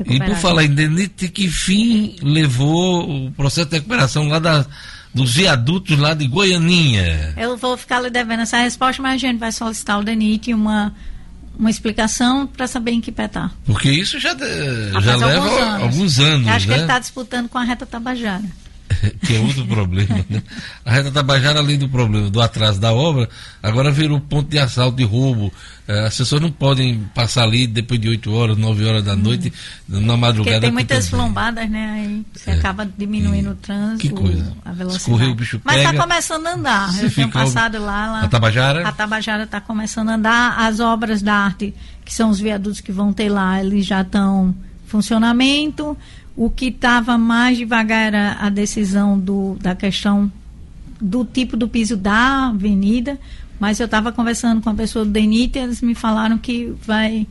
E por falar em Denite, que fim levou o processo de recuperação lá da, dos viadutos lá de Goianinha? Eu vou ficar lhe devendo essa resposta, mas a gente vai solicitar ao Denite uma uma explicação para saber em que pé está. Porque isso já, já leva alguns anos. Alguns anos acho né? que ele está disputando com a reta Tabajara. *laughs* que é outro problema. Né? A reta Tabajara, além do problema do atraso da obra, agora virou ponto de assalto, de roubo. É, as pessoas não podem passar ali depois de 8 horas, 9 horas da noite, hum. na madrugada. Porque tem muitas flombadas, né? Aí você é. acaba diminuindo e, o trânsito, que coisa. a velocidade. Escorreu, o bicho Mas está começando a andar. Eu tenho passado lá, lá. A Tabajara? A Tabajara está começando a andar. As obras da arte, que são os viadutos que vão ter lá, eles já estão em funcionamento. O que estava mais devagar era a decisão do, da questão do tipo do piso da avenida, mas eu estava conversando com a pessoa do DENIT e eles me falaram que vai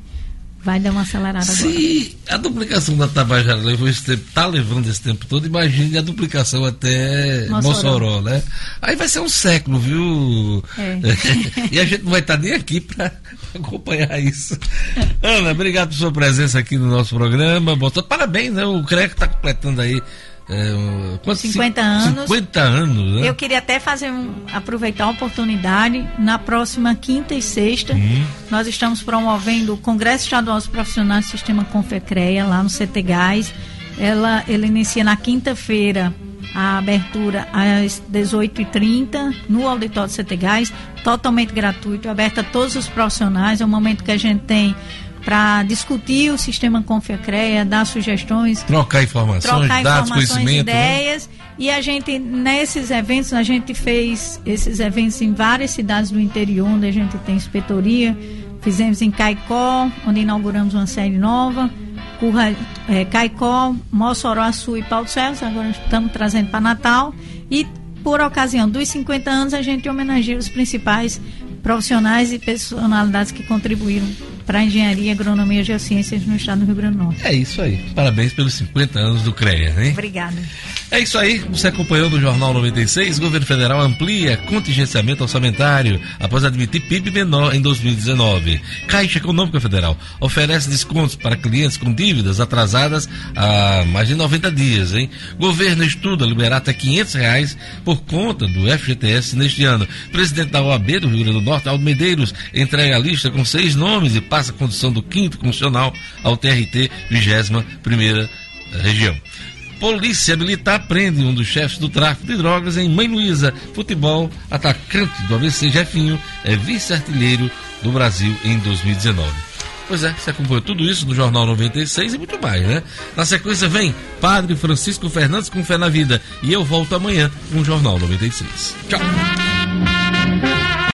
vai dar uma acelerada Se agora. a duplicação da Tabajara levou esse tempo, está levando esse tempo todo, imagine a duplicação até Mossoró, Mossoró né? Aí vai ser um século, viu? É. *laughs* e a gente não vai estar tá nem aqui para acompanhar isso. Ana, obrigado por sua presença aqui no nosso programa. Botou, parabéns, né? O CREC está completando aí é, quantos, 50 anos. 50 anos, né? Eu queria até fazer um, aproveitar a oportunidade. Na próxima quinta e sexta, uhum. nós estamos promovendo o Congresso Estadual dos Profissionais do Sistema Confecreia, lá no CT Gás. Ela, ele inicia na quinta-feira, a abertura às 18h30 no auditório Setegais, totalmente gratuito, aberta a todos os profissionais. É um momento que a gente tem para discutir o sistema Confiacreia, dar sugestões, trocar informações, trocar dados, informações, né? ideias. Né? E a gente, nesses eventos, a gente fez esses eventos em várias cidades do interior, onde a gente tem inspetoria. Fizemos em Caicó, onde inauguramos uma série nova. Curra, é, Caicó, Mossoró, Açu e Paulo César. Agora estamos trazendo para Natal. E por ocasião dos 50 anos, a gente homenageia os principais profissionais e personalidades que contribuíram para a engenharia, agronomia e geociências no estado do Rio Grande do Norte. É isso aí. Parabéns pelos 50 anos do CREA, hein? Obrigada. É isso aí. Você acompanhou no Jornal 96. O governo federal amplia contingenciamento orçamentário após admitir PIB menor em 2019. Caixa Econômica Federal oferece descontos para clientes com dívidas atrasadas há mais de 90 dias, hein? Governo estuda liberar até 500 reais por conta do FGTS neste ano. Presidente da OAB do Rio Grande do Norte, Aldo Medeiros, entrega a lista com seis nomes e passa a condição do quinto funcional ao TRT 21 primeira região. Polícia Militar prende um dos chefes do tráfico de drogas em Mãe Luísa. Futebol, atacante do ABC Jefinho, é vice-artilheiro do Brasil em 2019. Pois é, você acompanhou tudo isso no Jornal 96 e muito mais, né? Na sequência vem Padre Francisco Fernandes com Fé na Vida. E eu volto amanhã com o Jornal 96. Tchau!